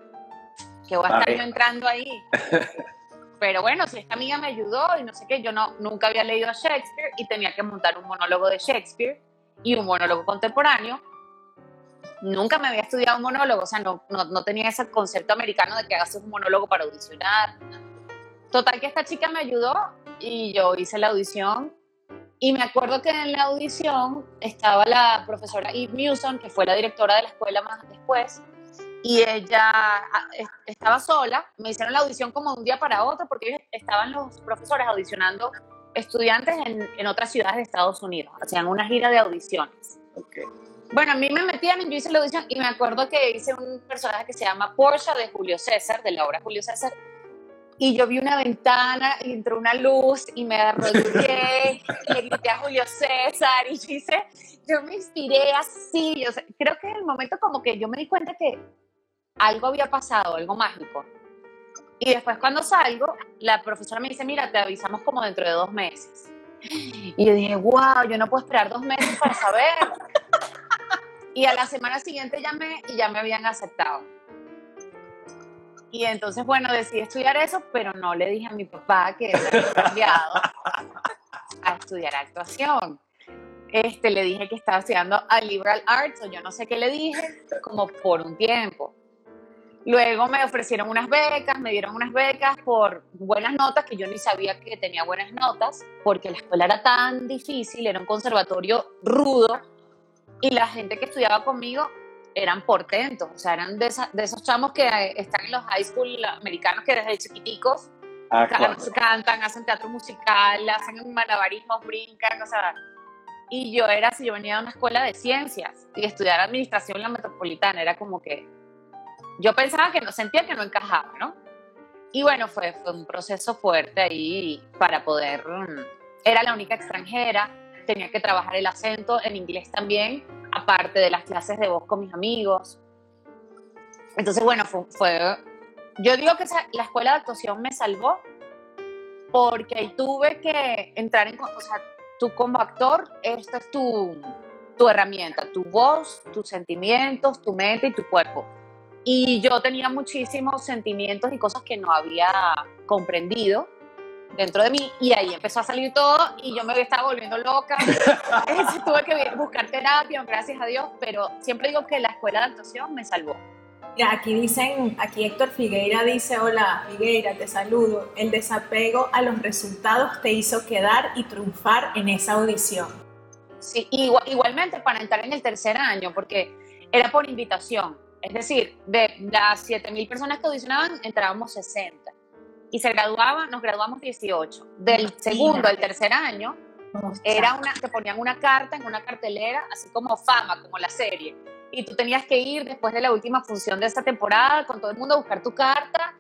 C: que voy a estar yo entrando ahí. Pero bueno, si esta amiga me ayudó y no sé qué, yo no, nunca había leído a Shakespeare y tenía que montar un monólogo de Shakespeare y un monólogo contemporáneo. Nunca me había estudiado un monólogo, o sea, no, no, no tenía ese concepto americano de que hagas un monólogo para audicionar. Total que esta chica me ayudó y yo hice la audición y me acuerdo que en la audición estaba la profesora Eve Newson, que fue la directora de la escuela más después, y ella ah, estaba sola. Me hicieron la audición como un día para otro porque estaban los profesores audicionando estudiantes en, en otras ciudades de Estados Unidos. Hacían una gira de audiciones.
B: Okay.
C: Bueno, a mí me metían, yo hice la audición y me acuerdo que hice un personaje que se llama Porsche de Julio César, de la obra Julio César, y yo vi una ventana y entró una luz y me arrodillé y le grité a Julio César y yo hice, yo me inspiré así, yo, creo que en el momento como que yo me di cuenta que algo había pasado, algo mágico. Y después cuando salgo, la profesora me dice, mira, te avisamos como dentro de dos meses. Y yo dije, wow, yo no puedo esperar dos meses para saber. Y a la semana siguiente llamé y ya me habían aceptado. Y entonces, bueno, decidí estudiar eso, pero no le dije a mi papá que había cambiado a estudiar actuación. Este, le dije que estaba estudiando a liberal arts, o yo no sé qué le dije, como por un tiempo. Luego me ofrecieron unas becas, me dieron unas becas por buenas notas, que yo ni sabía que tenía buenas notas, porque la escuela era tan difícil, era un conservatorio rudo, y la gente que estudiaba conmigo eran portentos, o sea, eran de, esos chamos que están en los high school americanos que desde chiquiticos ah, cantan, hacen teatro musical, hacen malabarismos, brincan, o sea, y yo era, si yo venía de una escuela de ciencias y estudiar administración en la metropolitana, era como que yo pensaba que no sentía que no encajaba, ¿no? Y bueno, fue, fue un proceso fuerte ahí para poder, mm, era la única extranjera, tenía que trabajar el acento en inglés también, aparte de las clases de voz con mis amigos. Entonces, bueno, fue, yo digo que la escuela de actuación me salvó porque ahí tuve que entrar en, o sea, tú como actor, esta es tu, tu herramienta, tu voz, tus sentimientos, tu mente y tu cuerpo y yo tenía muchísimos sentimientos y cosas que no había comprendido dentro de mí y ahí empezó a salir todo y yo me estaba volviendo loca. Tuve que buscar terapia, gracias a Dios, pero siempre digo que la escuela de actuación me salvó.
A: Mira, aquí dicen, aquí Héctor Figueira dice, hola Figueira, te saludo. El desapego a los resultados te hizo quedar y triunfar en esa audición.
C: Sí, igualmente para entrar en el tercer año, porque era por invitación. Es decir, de las 7.000 personas que audicionaban, entrábamos 60. Y se graduaba, nos graduamos 18. Del segundo al tercer año, era una, te ponían una carta en una cartelera, así como fama, como la serie. Y tú tenías que ir después de la última función de esta temporada con todo el mundo a buscar tu carta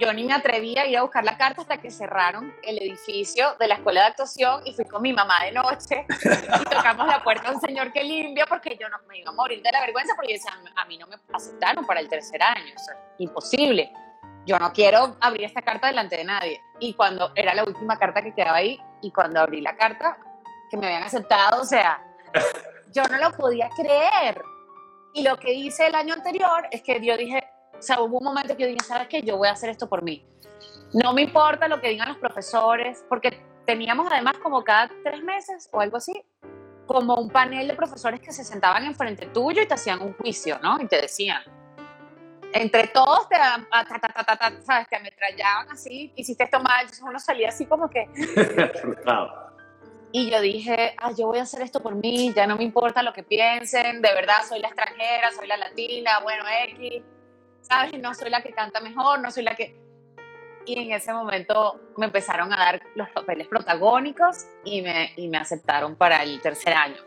C: yo ni me atrevía a ir a buscar la carta hasta que cerraron el edificio de la escuela de actuación y fui con mi mamá de noche y tocamos la puerta a un señor que limpia porque yo no me iba a morir de la vergüenza porque decía, a mí no me aceptaron para el tercer año, o imposible. Yo no quiero abrir esta carta delante de nadie. Y cuando era la última carta que quedaba ahí y cuando abrí la carta que me habían aceptado, o sea, yo no lo podía creer. Y lo que hice el año anterior es que yo dije, O sea, hubo un momento que yo dije, ¿sabes qué? Yo voy a hacer esto por mí. No me importa lo que digan los profesores, porque teníamos además como cada tres meses o algo así, como un panel de profesores que se sentaban enfrente tuyo y te hacían un juicio, ¿no? Y te decían, entre todos te, ta, ta, ta, ta, ¿sabes? te ametrallaban así, hiciste esto mal, uno salía así como que...
B: Frustrado.
C: Y yo dije, ah, yo voy a hacer esto por mí, ya no me importa lo que piensen, de verdad soy la extranjera, soy la latina, bueno, X, ¿sabes? No soy la que canta mejor, no soy la que... Y en ese momento me empezaron a dar los papeles protagónicos y me, y me aceptaron para el tercer año.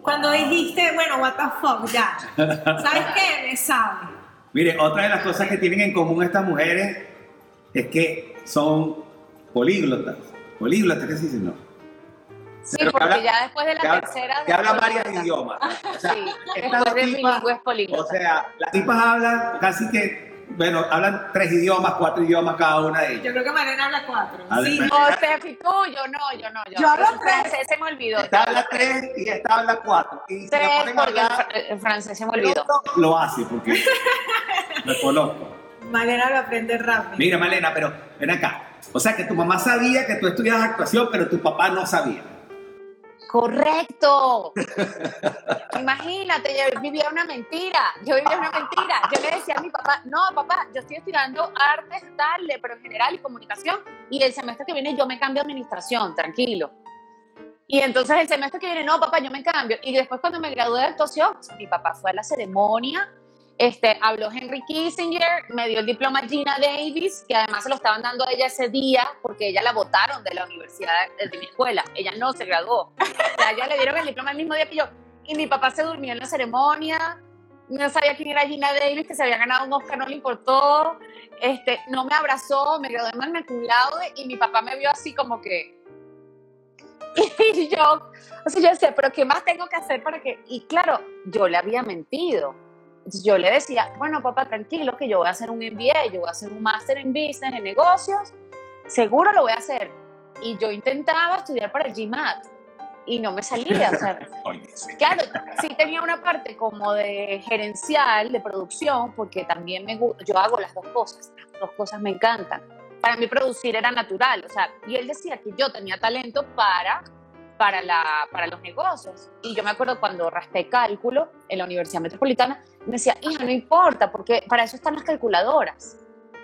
A: Cuando dijiste, bueno, what the fuck, ya. ¿Sabes qué? Me sabe.
B: Mire, otra de las cosas que tienen en común estas mujeres es que son políglotas. Políglotas, ¿qué se dice? No.
C: Sí,
B: Pero
C: porque
B: habla-
C: ya después de la
B: que habla-
C: tercera...
B: Que
C: de
B: varios idiomas. O sea,
C: Sí, después de
B: tipas-
C: políglotas.
B: O sea, las tipas hablan casi que, bueno, hablan tres idiomas, cuatro idiomas cada una de ellas.
A: Yo creo que Mariana habla cuatro.
B: A ver,
A: Sí,
C: No, Steffi, tú, yo no, yo no, yo.
A: Yo hablo tres.
C: francés se me olvidó.
B: Esta habla tres y esta habla cuatro. Y si
C: Tres,
B: la ponen a
C: porque
B: hablar,
C: el francés se me olvidó.
B: lo hace porque lo conozco.
A: Mariana lo aprende rápido.
B: Mira, Malena, pero ven acá. O sea, que tu mamá sabía que tú estudiabas actuación, pero tu papá no sabía.
C: Correcto. Imagínate, yo vivía una mentira. Yo vivía una mentira. Yo le decía a mi papá, no, papá, yo estoy estudiando artes, tal, pero en general y comunicación. Y el semestre que viene yo me cambio a administración, tranquilo. Y entonces el semestre que viene, no, papá, yo me cambio. Y después cuando me gradué de actuación, mi papá fue a la ceremonia, este, habló Henry Kissinger, me dio el diploma Gina Davis, que además se lo estaban dando a ella ese día porque ella la votaron de la universidad de, mi escuela. Ella no se graduó. O sea, ella le dieron el diploma el mismo día que yo. Y mi papá se durmió en la ceremonia, no sabía quién era Gina Davis, que se había ganado un Oscar, no le importó. Este, no me abrazó, me gradué en cum y mi papá me vio así como que... Y yo, o sea, yo decía, pero ¿qué más tengo que hacer para que...? Y claro, yo le había mentido. Yo le decía, bueno, papá, tranquilo, que yo voy a hacer un MBA, yo voy a hacer un máster en business, en negocios, seguro lo voy a hacer. Y yo intentaba estudiar para el GMAT y no me salía. O sea, claro, sí tenía una parte como de gerencial, de producción, porque también me, yo hago las dos cosas, las dos cosas me encantan. Para mí producir era natural, o sea, y él decía que yo tenía talento para, para, la, para los negocios. Y yo me acuerdo cuando raspé cálculo en la Universidad Metropolitana, me decía, hija, no importa, porque para eso están las calculadoras.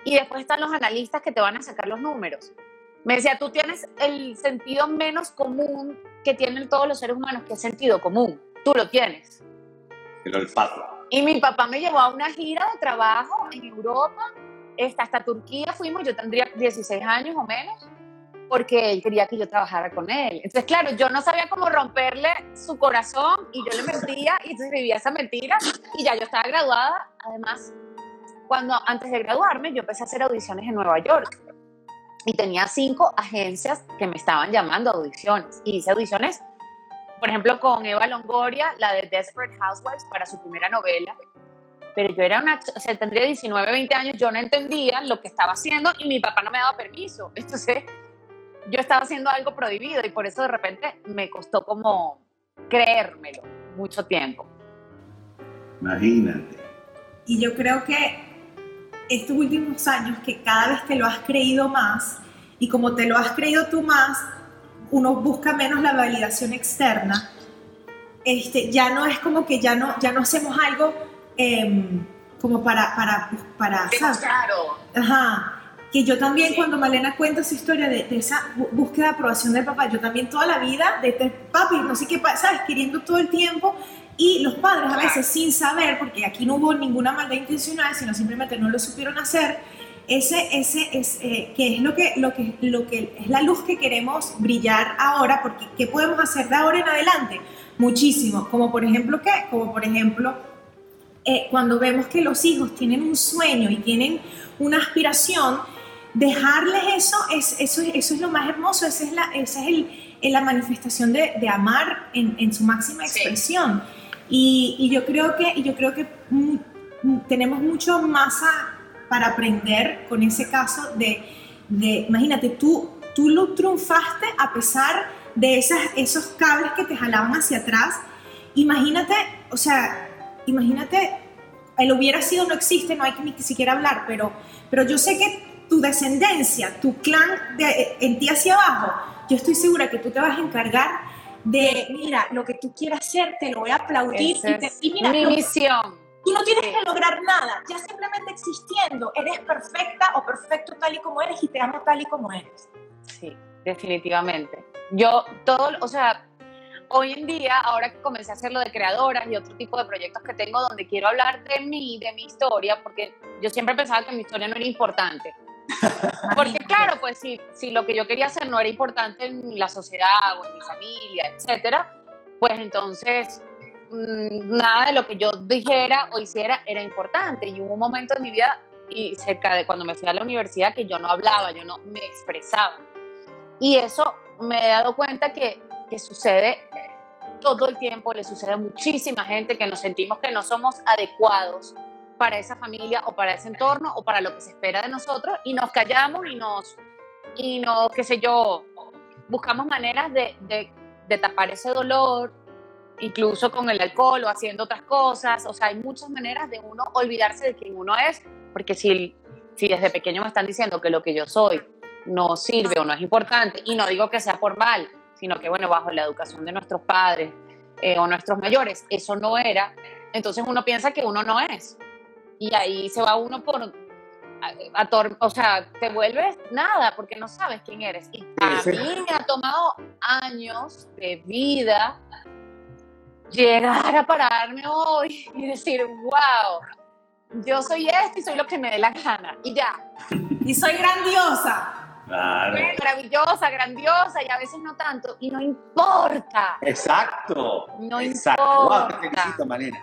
C: Y después están los analistas que te van a sacar los números. Me decía, tú tienes el sentido menos común que tienen todos los seres humanos, que es sentido común. Tú lo tienes.
B: El olfato.
C: Y mi papá me llevó a una gira de trabajo en Europa, hasta Turquía fuimos, yo tendría 16 años o menos, porque él quería que yo trabajara con él. Entonces, claro, yo no sabía cómo romperle su corazón y yo le mentía y entonces vivía esa mentira y ya yo estaba graduada. Además, cuando antes de graduarme, yo empecé a hacer audiciones en Nueva York y tenía cinco agencias que me estaban llamando a audiciones y hice audiciones por ejemplo, con Eva Longoria, la de Desperate Housewives, para su primera novela. Pero yo era una, o sea, tendría 19, 20 años, yo no entendía lo que estaba haciendo y mi papá no me daba permiso. Entonces, yo estaba haciendo algo prohibido y por eso de repente me costó como creérmelo mucho tiempo.
B: Imagínate.
A: Y yo creo que estos últimos años que cada vez te lo has creído más y como te lo has creído tú más, uno busca menos la validación externa. Este, ya no es como que ya no, ya no hacemos algo em, como para, para, para, ¿sabes?
C: Claro.
A: Ajá. Que yo también,
C: Sí.
A: cuando Malena cuenta su historia de, de esa búsqueda de aprobación del papá, yo también toda la vida, de, de papi, no sé qué, ¿sabes? Queriendo todo el tiempo. Y los padres a veces sin saber, porque aquí no hubo ninguna maldad intencional, sino simplemente no lo supieron hacer, ese, ese es, eh, que es lo que, lo, que, lo que es la luz que queremos brillar ahora, porque ¿qué podemos hacer de ahora en adelante? Muchísimo, como por ejemplo, ¿qué? Como por ejemplo, eh, cuando vemos que los hijos tienen un sueño y tienen una aspiración, dejarles eso es, eso, es- eso es lo más hermoso, esa es la, esa es el, el- la manifestación de, de amar en, en su máxima
C: Sí.
A: expresión. Y, y yo creo que, y yo creo que tenemos mucho más a- para aprender con ese caso de, de imagínate, tú, tú lo triunfaste a pesar de esas, esos cables que te jalaban hacia atrás. Imagínate, o sea, imagínate el hubiera sido no existe, no hay que ni siquiera hablar, pero, pero yo sé que tu descendencia, tu clan de, en ti hacia abajo, yo estoy segura que tú te vas a encargar de, mira, lo que tú quieras hacer, te lo voy a aplaudir.
C: Esa
A: y, te, y mira,
C: mi
A: lo-
C: misión.
A: Tú no tienes
C: Sí.
A: que lograr nada, ya simplemente existiendo, eres perfecta o perfecto tal y como eres y te amo tal y como eres.
C: Sí, definitivamente. Yo, todo, o sea, hoy en día, ahora que comencé a hacerlo de creadoras y otro tipo de proyectos que tengo donde quiero hablar de mí, de mi historia, porque yo siempre pensaba que mi historia no era importante. Porque claro, pues si, si lo que yo quería hacer no era importante en la sociedad o en mi familia, etcétera, pues entonces mm, nada de lo que yo dijera o hiciera era importante. Y hubo un momento en mi vida y cerca de cuando me fui a la universidad que yo no hablaba, yo no me expresaba. Y eso me he dado cuenta que, que sucede todo el tiempo, le sucede a muchísima gente que nos sentimos que no somos adecuados para esa familia o para ese entorno o para lo que se espera de nosotros y nos callamos y nos, y nos qué sé yo, buscamos maneras de, de, de tapar ese dolor, incluso con el alcohol o haciendo otras cosas. O sea, hay muchas maneras de uno olvidarse de quién uno es, porque si, si desde pequeño me están diciendo que lo que yo soy no sirve o no es importante, y no digo que sea por mal, sino que, bueno, bajo la educación de nuestros padres eh, o nuestros mayores, eso no era, entonces uno piensa que uno no es. Y ahí se va uno por... a- ator- o sea, te vuelves nada porque no sabes quién eres. Y a
B: Sí.
C: mí me ha tomado años de vida llegar a pararme hoy y decir, wow, yo soy esto y soy lo que me dé la gana. Y ya,
A: Y soy grandiosa.
B: Claro.
C: maravillosa, grandiosa y a veces no tanto. Y no importa.
B: Exacto.
C: No
B: Exacto. Wow, te
C: importa.
B: felicito, Malena.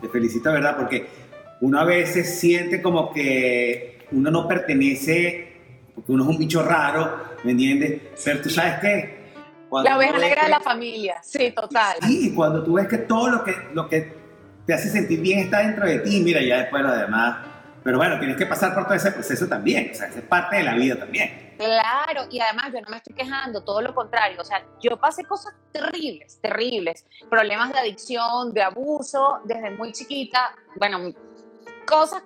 B: Te felicito, ¿verdad? Porque uno a veces siente como que uno no pertenece, porque uno es un bicho raro, ¿me entiendes? Pero tú sabes qué? Cuando
C: La oveja negra de la familia. Sí, total.
B: Sí, cuando tú ves que todo lo que, lo que te hace sentir bien está dentro de ti, mira, ya después lo demás. Pero bueno, tienes que pasar por todo ese proceso también. O sea, es parte de la vida también.
C: Claro, y además yo no me estoy quejando, todo lo contrario. O sea, yo pasé cosas terribles, terribles. Problemas de adicción, de abuso, desde muy chiquita. Bueno, cosas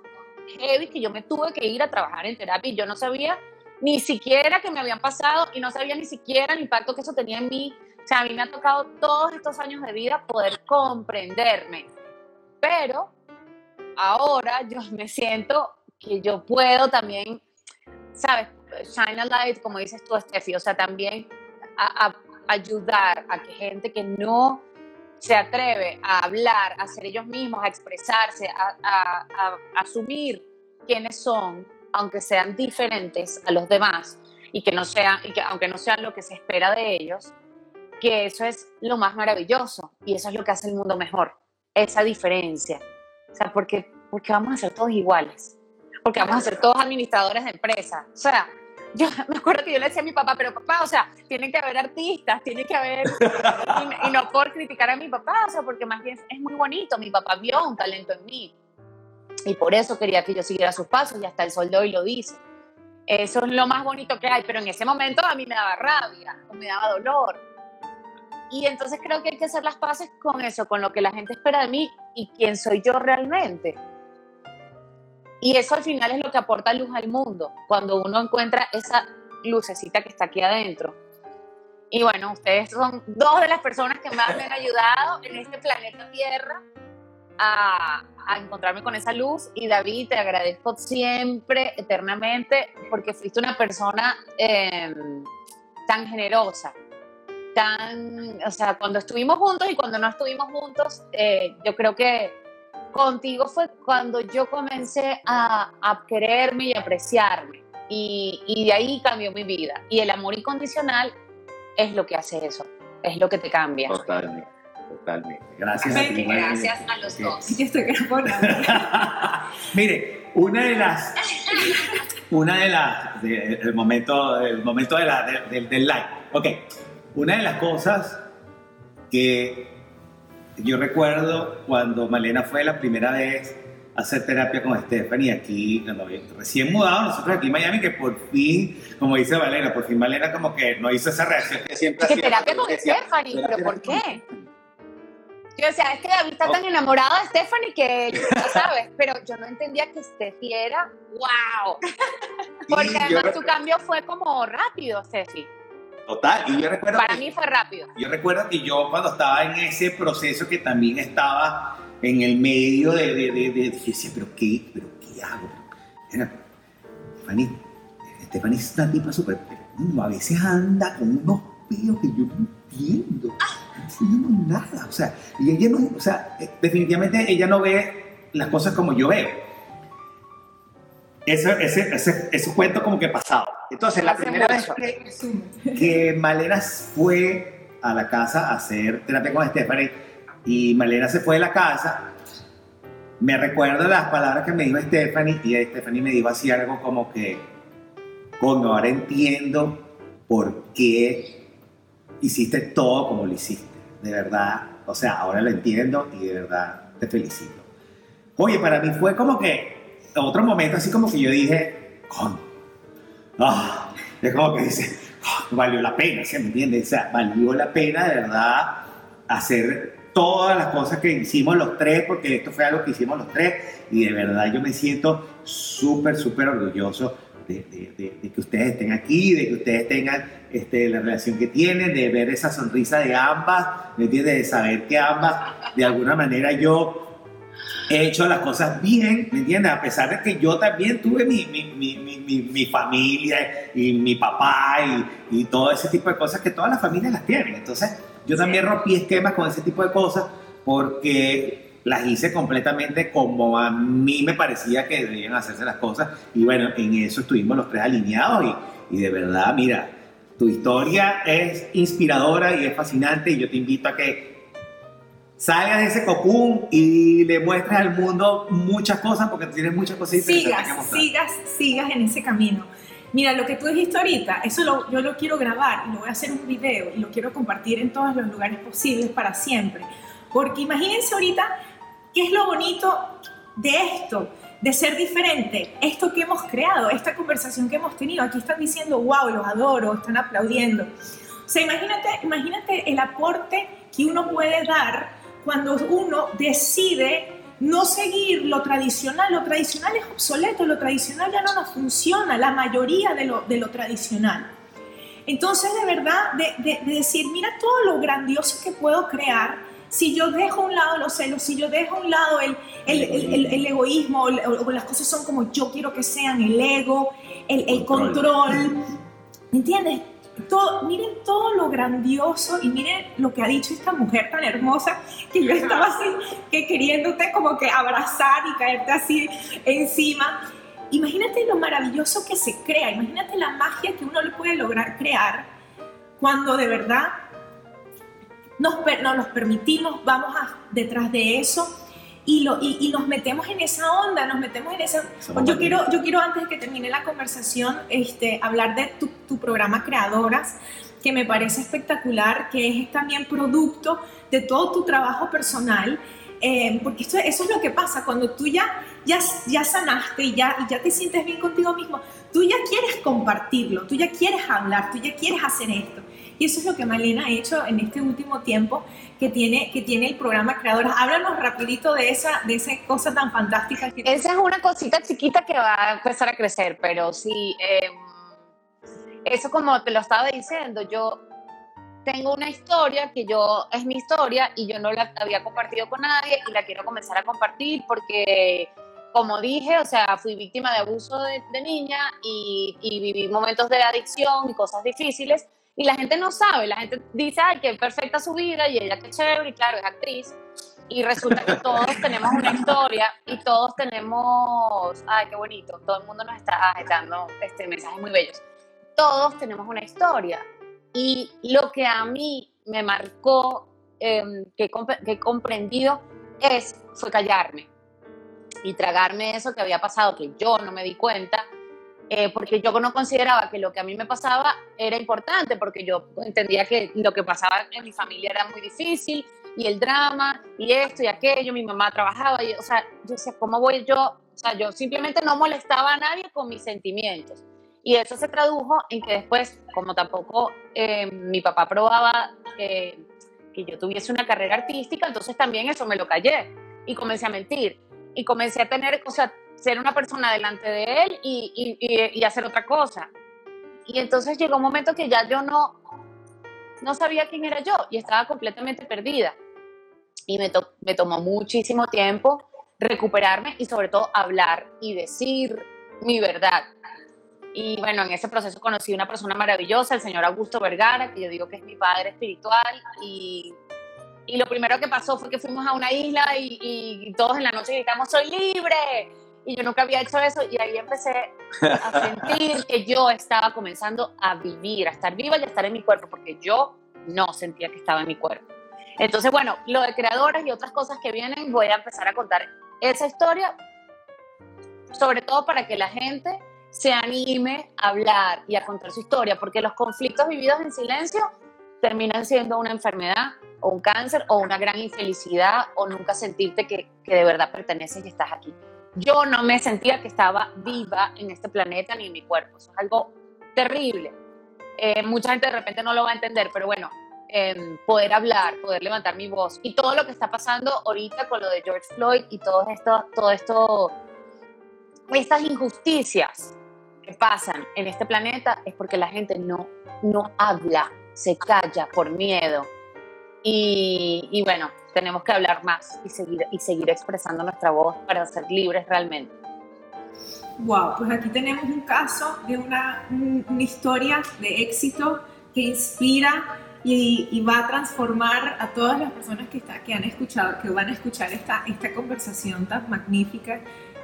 C: heavy que yo me tuve que ir a trabajar en terapia y yo no sabía ni siquiera que me habían pasado y no sabía ni siquiera el impacto que eso tenía en mí. O sea, a mí me ha tocado todos estos años de vida poder comprenderme. Pero ahora yo me siento que yo puedo también, ¿sabes? Shine a light, como dices tú, Steffi, o sea, también a, a ayudar a que gente que no se atreve a hablar, a ser ellos mismos, a expresarse, a, a- a- asumir quiénes son, aunque sean diferentes a los demás y que no sean, y que aunque no sean lo que se espera de ellos, que eso es lo más maravilloso y eso es lo que hace el mundo mejor, esa diferencia. O sea, porque, porque vamos a ser todos iguales, porque vamos a ser todos administradores de empresas. O sea, yo me acuerdo que yo le decía a mi papá, pero papá, o sea, tiene que haber artistas, tiene que haber, y, y no por criticar a mi papá, o sea, porque más bien es muy bonito, mi papá vio un talento en mí y por eso quería que yo siguiera sus pasos y hasta el sol de hoy lo dice. Eso es lo más bonito que hay, pero en ese momento a mí me daba rabia o me daba dolor. Y entonces creo que hay que hacer las paces con eso, con lo que la gente espera de mí y quién soy yo realmente. Y eso al final es lo que aporta luz al mundo, cuando uno encuentra esa lucecita que está aquí adentro. Y bueno, ustedes son dos de las personas que más me han ayudado en este planeta Tierra a, encontrarme con esa luz. Y David, te agradezco siempre, eternamente, porque fuiste una persona eh, tan generosa, tan, o sea, cuando estuvimos juntos y cuando no estuvimos juntos, eh, yo creo que contigo fue cuando yo comencé a, a quererme y apreciarme. Y, y de ahí cambió mi vida. Y el amor incondicional es lo que hace eso, es lo que te cambia.
B: Totalmente, totalmente. Gracias a ti.
C: Gracias a los dos.
A: Yo estoy grabando.
B: Mire, una de las, una de las, de- el momento, el momento de la, de- del- del live. Ok, una de las cosas que yo recuerdo cuando Malena fue la primera vez a hacer terapia con Stephanie aquí, cuando recién mudado nosotros aquí en Miami, que por fin, como dice Malena, por fin Malena como que no hizo esa reacción que siempre
C: ¿Qué
B: hacía,
C: terapia con
B: decía,
C: Stephanie? ¿Pero
B: "Terapia
C: por qué? Yo decía, es que David está tan enamorado de Stephanie que, ¿sabes? Pero yo no entendía que Steffi era, wow. Porque además tu cambio fue como rápido, Steffi.
B: Total, y yo recuerdo...
C: Para mí fue rápido.
B: Yo recuerdo que yo cuando estaba en ese proceso que también estaba en el medio de... de, de, de decía, pero qué, pero qué hago. Stephanie, Stephanie es una tipa súper... A veces anda con unos peos que yo no entiendo. No entiendo nada. O sea, y ella no... O sea, definitivamente ella no ve las cosas como yo veo. Ese, ese, ese, ese cuento como que pasado. Entonces, la primera vez que, que Malena fue a la casa a hacer terapia con Stephanie y Malena se fue de la casa, me recuerdo las palabras que me dijo Stephanie y Stephanie me dijo así algo como que, coño, ahora entiendo por qué hiciste todo como lo hiciste. De verdad, o sea, ahora lo entiendo y de verdad te felicito. Oye, para mí fue como que otro momento así como que yo dije, coño, ah, es como que dice, ah, valió la pena, ¿sí me entiendes? O sea, valió la pena de verdad hacer todas las cosas que hicimos los tres, porque esto fue algo que hicimos los tres, y de verdad yo me siento súper, súper orgulloso de que ustedes estén aquí, de que ustedes tengan este, la relación que tienen, de ver esa sonrisa de ambas, ¿me entiendes? De saber que ambas, de alguna manera yo he hecho las cosas bien, ¿me entiendes? A pesar de que yo también tuve mi, mi, mi, mi, mi- mi familia y mi papá y, y todo ese tipo de cosas que todas las familias las tienen. Entonces, yo también rompí esquemas con ese tipo de cosas porque las hice completamente como a mí me parecía que debían hacerse las cosas. Y bueno, en eso estuvimos los tres alineados y, y de verdad, mira, tu historia es inspiradora y es fascinante y yo te invito a que salgas de ese cocún y le muestres al mundo muchas cosas porque tienes muchas cosas interesantes que
A: sigas,
B: mostrar.
A: sigas, sigas en ese camino. Mira, lo que tú dijiste ahorita, eso lo- yo lo quiero grabar y lo voy a hacer un video y lo quiero compartir en todos los lugares posibles para siempre. Porque imagínense ahorita qué es lo bonito de esto, de ser diferente, esto que hemos creado, esta conversación que hemos tenido. Aquí están diciendo, wow, los adoro, están aplaudiendo. O sea, imagínate, imagínate el aporte que uno puede dar cuando uno decide no seguir lo tradicional. Lo tradicional es obsoleto, lo tradicional ya no nos funciona, la mayoría de lo, de lo tradicional. Entonces, de verdad, de, de- de decir, mira todo lo grandioso que puedo crear si yo dejo a un lado los celos, si yo dejo a un lado el, el, el- el- egoísmo, o, las cosas son como yo quiero que sean, el ego, el,
B: Control.
A: control. ¿Entiendes? Todo, miren todo lo grandioso y miren lo que ha dicho esta mujer tan hermosa que yo estaba así, que queriéndote como que abrazar y caerte así encima. Imagínate lo maravilloso que se crea, imagínate la magia que uno le puede lograr crear cuando de verdad nos, per- no, nos permitimos, vamos a- detrás de eso y, lo, y, y nos metemos en esa onda, nos metemos en esa... Yo quiero, yo quiero antes de que termine la conversación este, hablar de tu, tu programa Creadoras, que me parece espectacular, que es también producto de todo tu trabajo personal, eh, porque esto, eso es lo que pasa cuando tú ya, ya, ya sanaste y ya, y ya te sientes bien contigo mismo, tú ya quieres compartirlo, tú ya quieres hablar, tú ya quieres hacer esto. Y eso es lo que Malena ha hecho en este último tiempo que tiene, que tiene el programa Creadoras. Háblanos rapidito de esa, de esa cosa tan fantástica que
C: Esa es una cosita chiquita que va a empezar a crecer, pero sí, eh, eso como te lo estaba diciendo, yo tengo una historia que yo, es mi historia y yo no la había compartido con nadie y la quiero comenzar a compartir porque, como dije, o sea, fui víctima de abuso de, de niña y, y viví momentos de adicción y cosas difíciles y la gente no sabe, la gente dice, ay, qué perfecta su vida y ella qué chévere y claro, es actriz. Y resulta que todos tenemos una historia y todos tenemos, ay, qué bonito, todo el mundo nos está dando este, mensajes muy bellos. Todos tenemos una historia. Y lo que a mí me marcó, eh, que, he comp- que he comprendido, es, fue callarme. Y tragarme eso que había pasado, que yo no me di cuenta, eh, porque yo no consideraba que lo que a mí me pasaba era importante, porque yo entendía que lo que pasaba en mi familia era muy difícil, y el drama, y esto y aquello, mi mamá trabajaba, y, o sea, yo decía, ¿cómo voy yo? O sea, yo simplemente no molestaba a nadie con mis sentimientos. Y eso se tradujo en que después, como tampoco eh, mi papá probaba que, que yo tuviese una carrera artística, entonces también eso me lo callé y comencé a mentir y comencé a tener, o sea, ser una persona delante de él y, y, y hacer otra cosa. Y entonces llegó un momento que ya yo no, no sabía quién era yo y estaba completamente perdida. Y me, me tomó muchísimo tiempo recuperarme y sobre todo hablar y decir mi verdad. Y bueno, en ese proceso conocí una persona maravillosa, el señor Augusto Vergara, que yo digo que es mi padre espiritual. Y, y lo primero que pasó fue que fuimos a una isla y, y, todos en la noche gritamos, soy libre. Y yo nunca había hecho eso y ahí empecé a sentir que yo estaba comenzando a vivir, a estar viva y a estar en mi cuerpo, porque yo no sentía que estaba en mi cuerpo. Entonces, bueno, lo de creadoras y otras cosas que vienen, voy a empezar a contar esa historia, sobre todo para que la gente se anime a hablar y a contar su historia, porque los conflictos vividos en silencio terminan siendo una enfermedad o un cáncer o una gran infelicidad o nunca sentirte que, que de verdad perteneces y estás aquí. Yo no me sentía que estaba viva en este planeta ni en mi cuerpo. Eso es algo terrible. Eh, mucha gente de repente no lo va a entender, pero bueno, eh, poder hablar, poder levantar mi voz y todo lo que está pasando ahorita con lo de George Floyd y todo esto, todo esto, estas injusticias que pasan en este planeta es porque la gente no, no habla, se calla por miedo. Y, y bueno, tenemos que hablar más y seguir, y seguir expresando nuestra voz para ser libres realmente.
A: Wow, pues aquí tenemos un caso de una, una historia de éxito que inspira y, va a transformar a todas las personas que, está, que han escuchado, que van a escuchar esta, esta conversación tan magnífica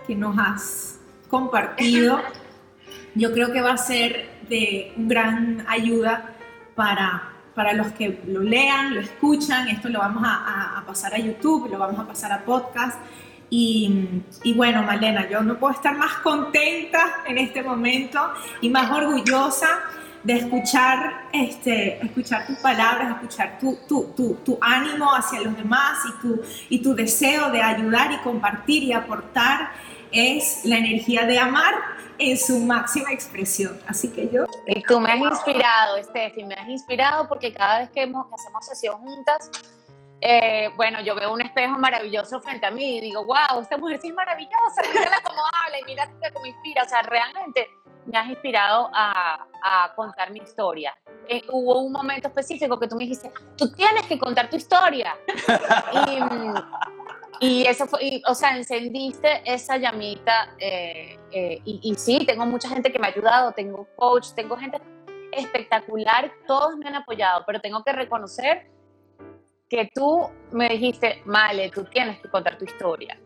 A: que nos has compartido. Yo creo que va a ser de gran ayuda para, para los que lo lean, lo escuchan. Esto lo vamos a, pasar a YouTube, lo vamos a pasar a podcast. Y, y, bueno, Malena, yo no puedo estar más contenta en este momento y más orgullosa de escuchar, este, escuchar tus palabras, escuchar tu, tu, tu, tu, ánimo hacia los demás y tu, y tu deseo de ayudar y compartir y aportar es la energía de amar en su máxima expresión. Así que yo...
C: Y tú me has inspirado, Steffi, me has inspirado porque cada vez que, hemos, que hacemos sesión juntas, eh, bueno, yo veo un espejo maravilloso frente a mí y digo, wow, esta mujer sí es maravillosa, mírala cómo habla y mira cómo inspira. O sea, realmente me has inspirado a, a contar mi historia. Eh, hubo un momento específico que tú me dijiste, tú tienes que contar tu historia. y, y, eso fue, y, o sea, encendiste esa llamita. Eh, eh, y, y, sí, tengo mucha gente que me ha ayudado, tengo coach, tengo gente espectacular, todos me han apoyado, pero tengo que reconocer que tú me dijiste, Male, tú tienes que contar tu historia.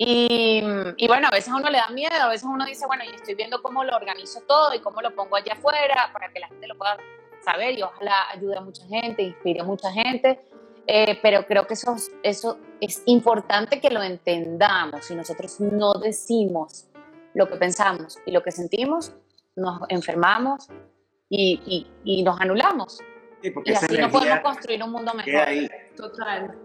C: Y, y, bueno, a veces a uno le da miedo, a veces uno dice, bueno, yo estoy viendo cómo lo organizo todo y cómo lo pongo allá afuera para que la gente lo pueda saber y ojalá ayude a mucha gente, inspire a mucha gente. Eh, pero creo que eso, eso es importante que lo entendamos. Si nosotros no decimos lo que pensamos y lo que sentimos, nos enfermamos y, y, y nos anulamos.
B: Sí, porque
C: y así no podemos construir un mundo mejor.
B: ahí.
A: Total.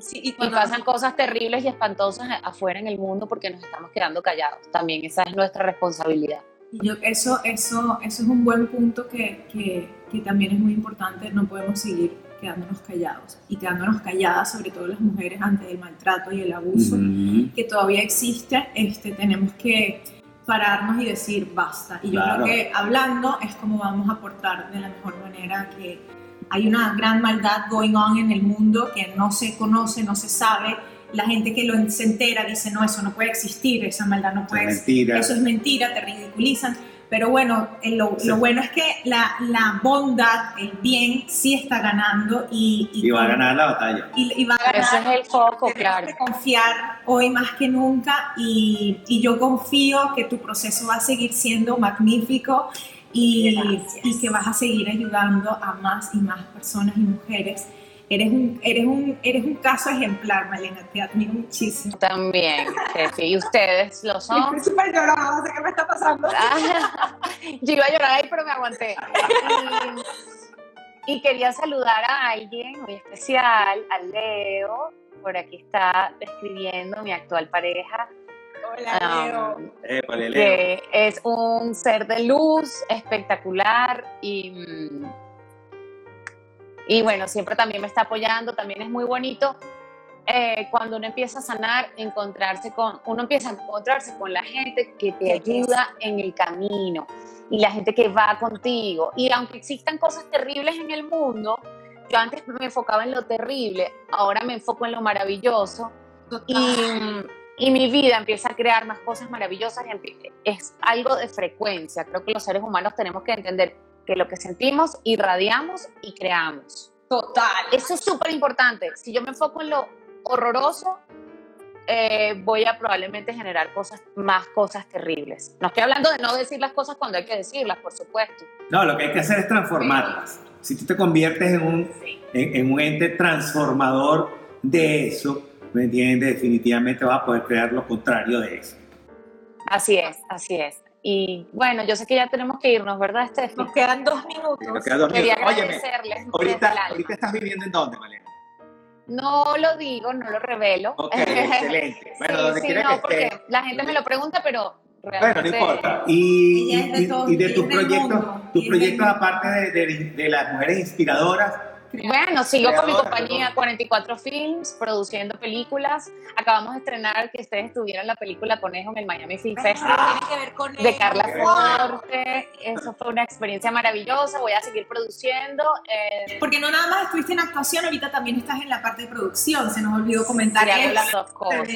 A: Sí, y
C: Y
A: cuando
C: pasan cosas terribles y espantosas afuera en el mundo porque nos estamos quedando callados. También esa es nuestra responsabilidad.
A: Y yo, eso, eso, eso es un buen punto que, que, que también es muy importante. No podemos seguir quedándonos callados y quedándonos calladas, sobre todo las mujeres, ante el maltrato y el abuso
B: Ujú.
A: que todavía existe. Este, tenemos que pararnos y decir basta. Y yo
B: Claro.
A: creo que hablando es como vamos a aportar de la mejor manera que hay una gran maldad going on en el mundo que no se conoce, no se sabe. La gente que lo se entera dice, no, eso no puede existir, esa maldad no puede
B: Es
A: existir
B: mentira.
A: eso es mentira, te ridiculizan. Pero bueno, eh, lo,
B: Sí.
A: lo bueno es que la, la bondad, el bien, sí está ganando y,
B: Y va a ganar la batalla.
A: y, y va a ganar.
C: Ese es el foco, claro.
A: que confiar hoy más que nunca y, y yo confío que tu proceso va a seguir siendo magnífico y, y que vas a seguir ayudando a más y más personas y mujeres. Eres un, eres un, eres un caso ejemplar, Malena, te admiro muchísimo.
C: También, Steffi. Y ustedes lo son.
A: Estoy súper llorada, no sé qué me está pasando.
C: Yo iba a llorar ahí, pero me aguanté. Y, y quería saludar a alguien muy especial, a Leo. Por aquí está escribiendo mi actual pareja.
A: Hola, Leo.
C: um,
B: Épale, Leo.
C: que es un ser de luz espectacular y, mm, Y bueno, siempre también me está apoyando, también es muy bonito eh, cuando uno empieza a sanar, encontrarse con, uno empieza a encontrarse con la gente que te ayuda en el camino y la gente que va contigo. Y aunque existan cosas terribles en el mundo, yo antes me enfocaba en lo terrible, ahora me enfoco en lo maravilloso. Y, y, mi vida empieza a crear más cosas maravillosas. Es algo de frecuencia. Creo que los seres humanos tenemos que entender que lo que sentimos, irradiamos y creamos.
A: Total.
C: Eso es súper importante. Si yo me enfoco en lo horroroso, eh, voy a probablemente generar cosas, más cosas terribles. No estoy hablando de no decir las cosas cuando hay que decirlas, por supuesto.
B: No, lo que hay que hacer es transformarlas. Si tú te conviertes en un, en, un ente transformador de eso, ¿me entiendes? Definitivamente vas a poder crear lo contrario de eso.
C: Así es, así es. Y bueno, yo sé que ya tenemos que irnos, ¿verdad, Steph?
A: Nos quedan dos minutos.
B: nos quedan dos
C: Quería
B: minutos.
C: agradecerles.
B: ahorita, ahorita estás viviendo en dónde, Malena?
C: No lo digo, no lo revelo.
B: Ok, excelente. Bueno,
C: sí,
B: donde
C: sí,
B: quiera
C: no,
B: que
C: porque
B: esté.
C: la gente me lo pregunta, pero
B: Bueno,
C: realmente...
B: no importa. Y,
A: Ella es de
B: y- y de tus proyectos,
A: mundo,
B: tus proyectos aparte de, de- de las mujeres inspiradoras,
C: Bueno, sigo con mi compañía
B: perdón.
C: 44 Films, produciendo películas. Acabamos de estrenar que ustedes estuvieron la película Conejo en el Miami Film Festival
A: Tiene que ver con
C: de. Carla. Fuerte. Eso fue una experiencia maravillosa. Voy a seguir produciendo. eh,
A: Porque no nada más estuviste en actuación, ahorita también estás en la parte de producción. Se nos olvidó comentar
C: y hago las dos cosas.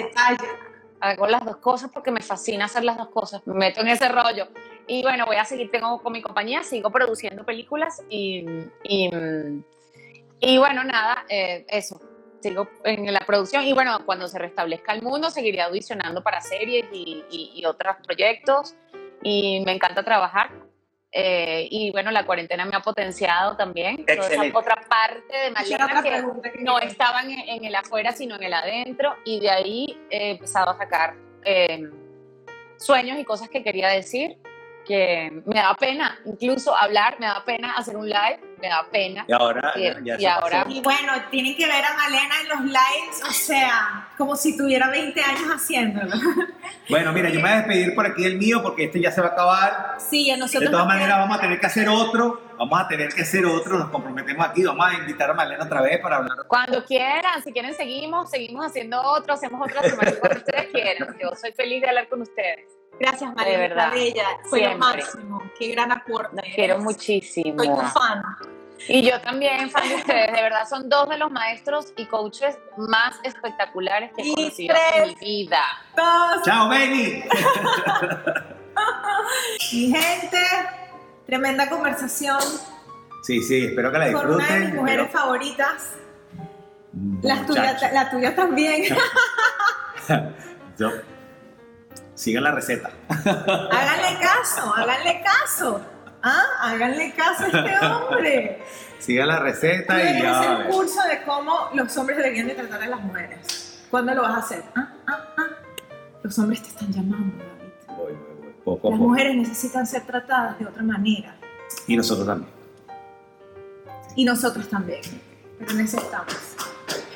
C: Hago las dos cosas porque me fascina hacer las dos cosas, me meto en ese rollo. Y bueno, voy a seguir, tengo con mi compañía, sigo produciendo películas y, y, y bueno, nada, eh, eso, sigo en la producción y bueno, cuando se restablezca el mundo seguiré audicionando para series y, y- y otros proyectos y me encanta trabajar. Eh, y bueno, la cuarentena me ha potenciado también. Toda esa otra parte de Malena
A: otra
C: que,
A: que
C: no estaban en, en el afuera, sino en el adentro, y de ahí he empezado a sacar eh, sueños y cosas que quería decir, que me da pena, incluso hablar, me da pena hacer un live, me da pena.
B: y ahora
C: Y-
B: ya,
C: y ahora-.
A: Y bueno, tienen que ver a Malena en los lives, o sea, como si tuviera 20 años haciéndolo.
B: Bueno, mira, yo me voy a despedir por aquí el mío porque este ya se va a acabar.
A: Sí, a
B: De
A: nosotros
B: todas
A: nos
B: maneras,
A: queda-
B: vamos a tener que hacer otro. Vamos a tener que hacer otro. Nos comprometemos aquí. Vamos a invitar a Malena otra vez para hablar.
C: Cuando quieran, si quieren seguimos, seguimos haciendo otro, hacemos otra semana cuando ustedes quieran. Yo soy feliz de hablar con ustedes.
A: Gracias, Malena,
C: De verdad.
A: Bella. Fue lo máximo. Qué gran aporte.
C: Los quiero muchísimo.
A: Soy tu fan.
C: Y yo también, fan de ustedes, de verdad, son dos de los maestros y coaches más espectaculares que he
A: Y
C: conocido en mi vida.
A: Dos.
B: ¡Chao, Benny!
A: Mi gente, tremenda conversación
B: Sí, sí, espero que la
A: con una de
B: disfruten.
A: mis mujeres favoritas. Las tuyas, la tuya también.
B: Yo. Sigan la receta.
A: háganle caso, háganle caso. ¿Ah? Háganle caso a este hombre.
B: Sigan la receta y ya.
A: hacer un curso de cómo los hombres deberían de tratar a las mujeres. ¿Cuándo lo vas a hacer? ¿Ah? ¿Ah? ¿Ah? Los hombres te están llamando, David.
B: Voy, voy, voy. Poco
A: Las
B: poco.
A: mujeres necesitan ser tratadas de otra manera.
B: Y nosotros también.
A: Y nosotros también. Pero estamos.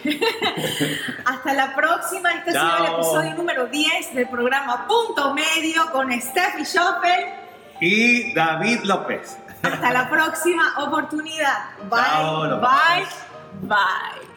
A: Hasta la próxima. Este ha sido el episodio número 10 del programa Punto Medio con Steffi Schoffel.
B: Y David López.
A: Hasta la próxima oportunidad. Bye,
B: Chao,
A: bye, bye.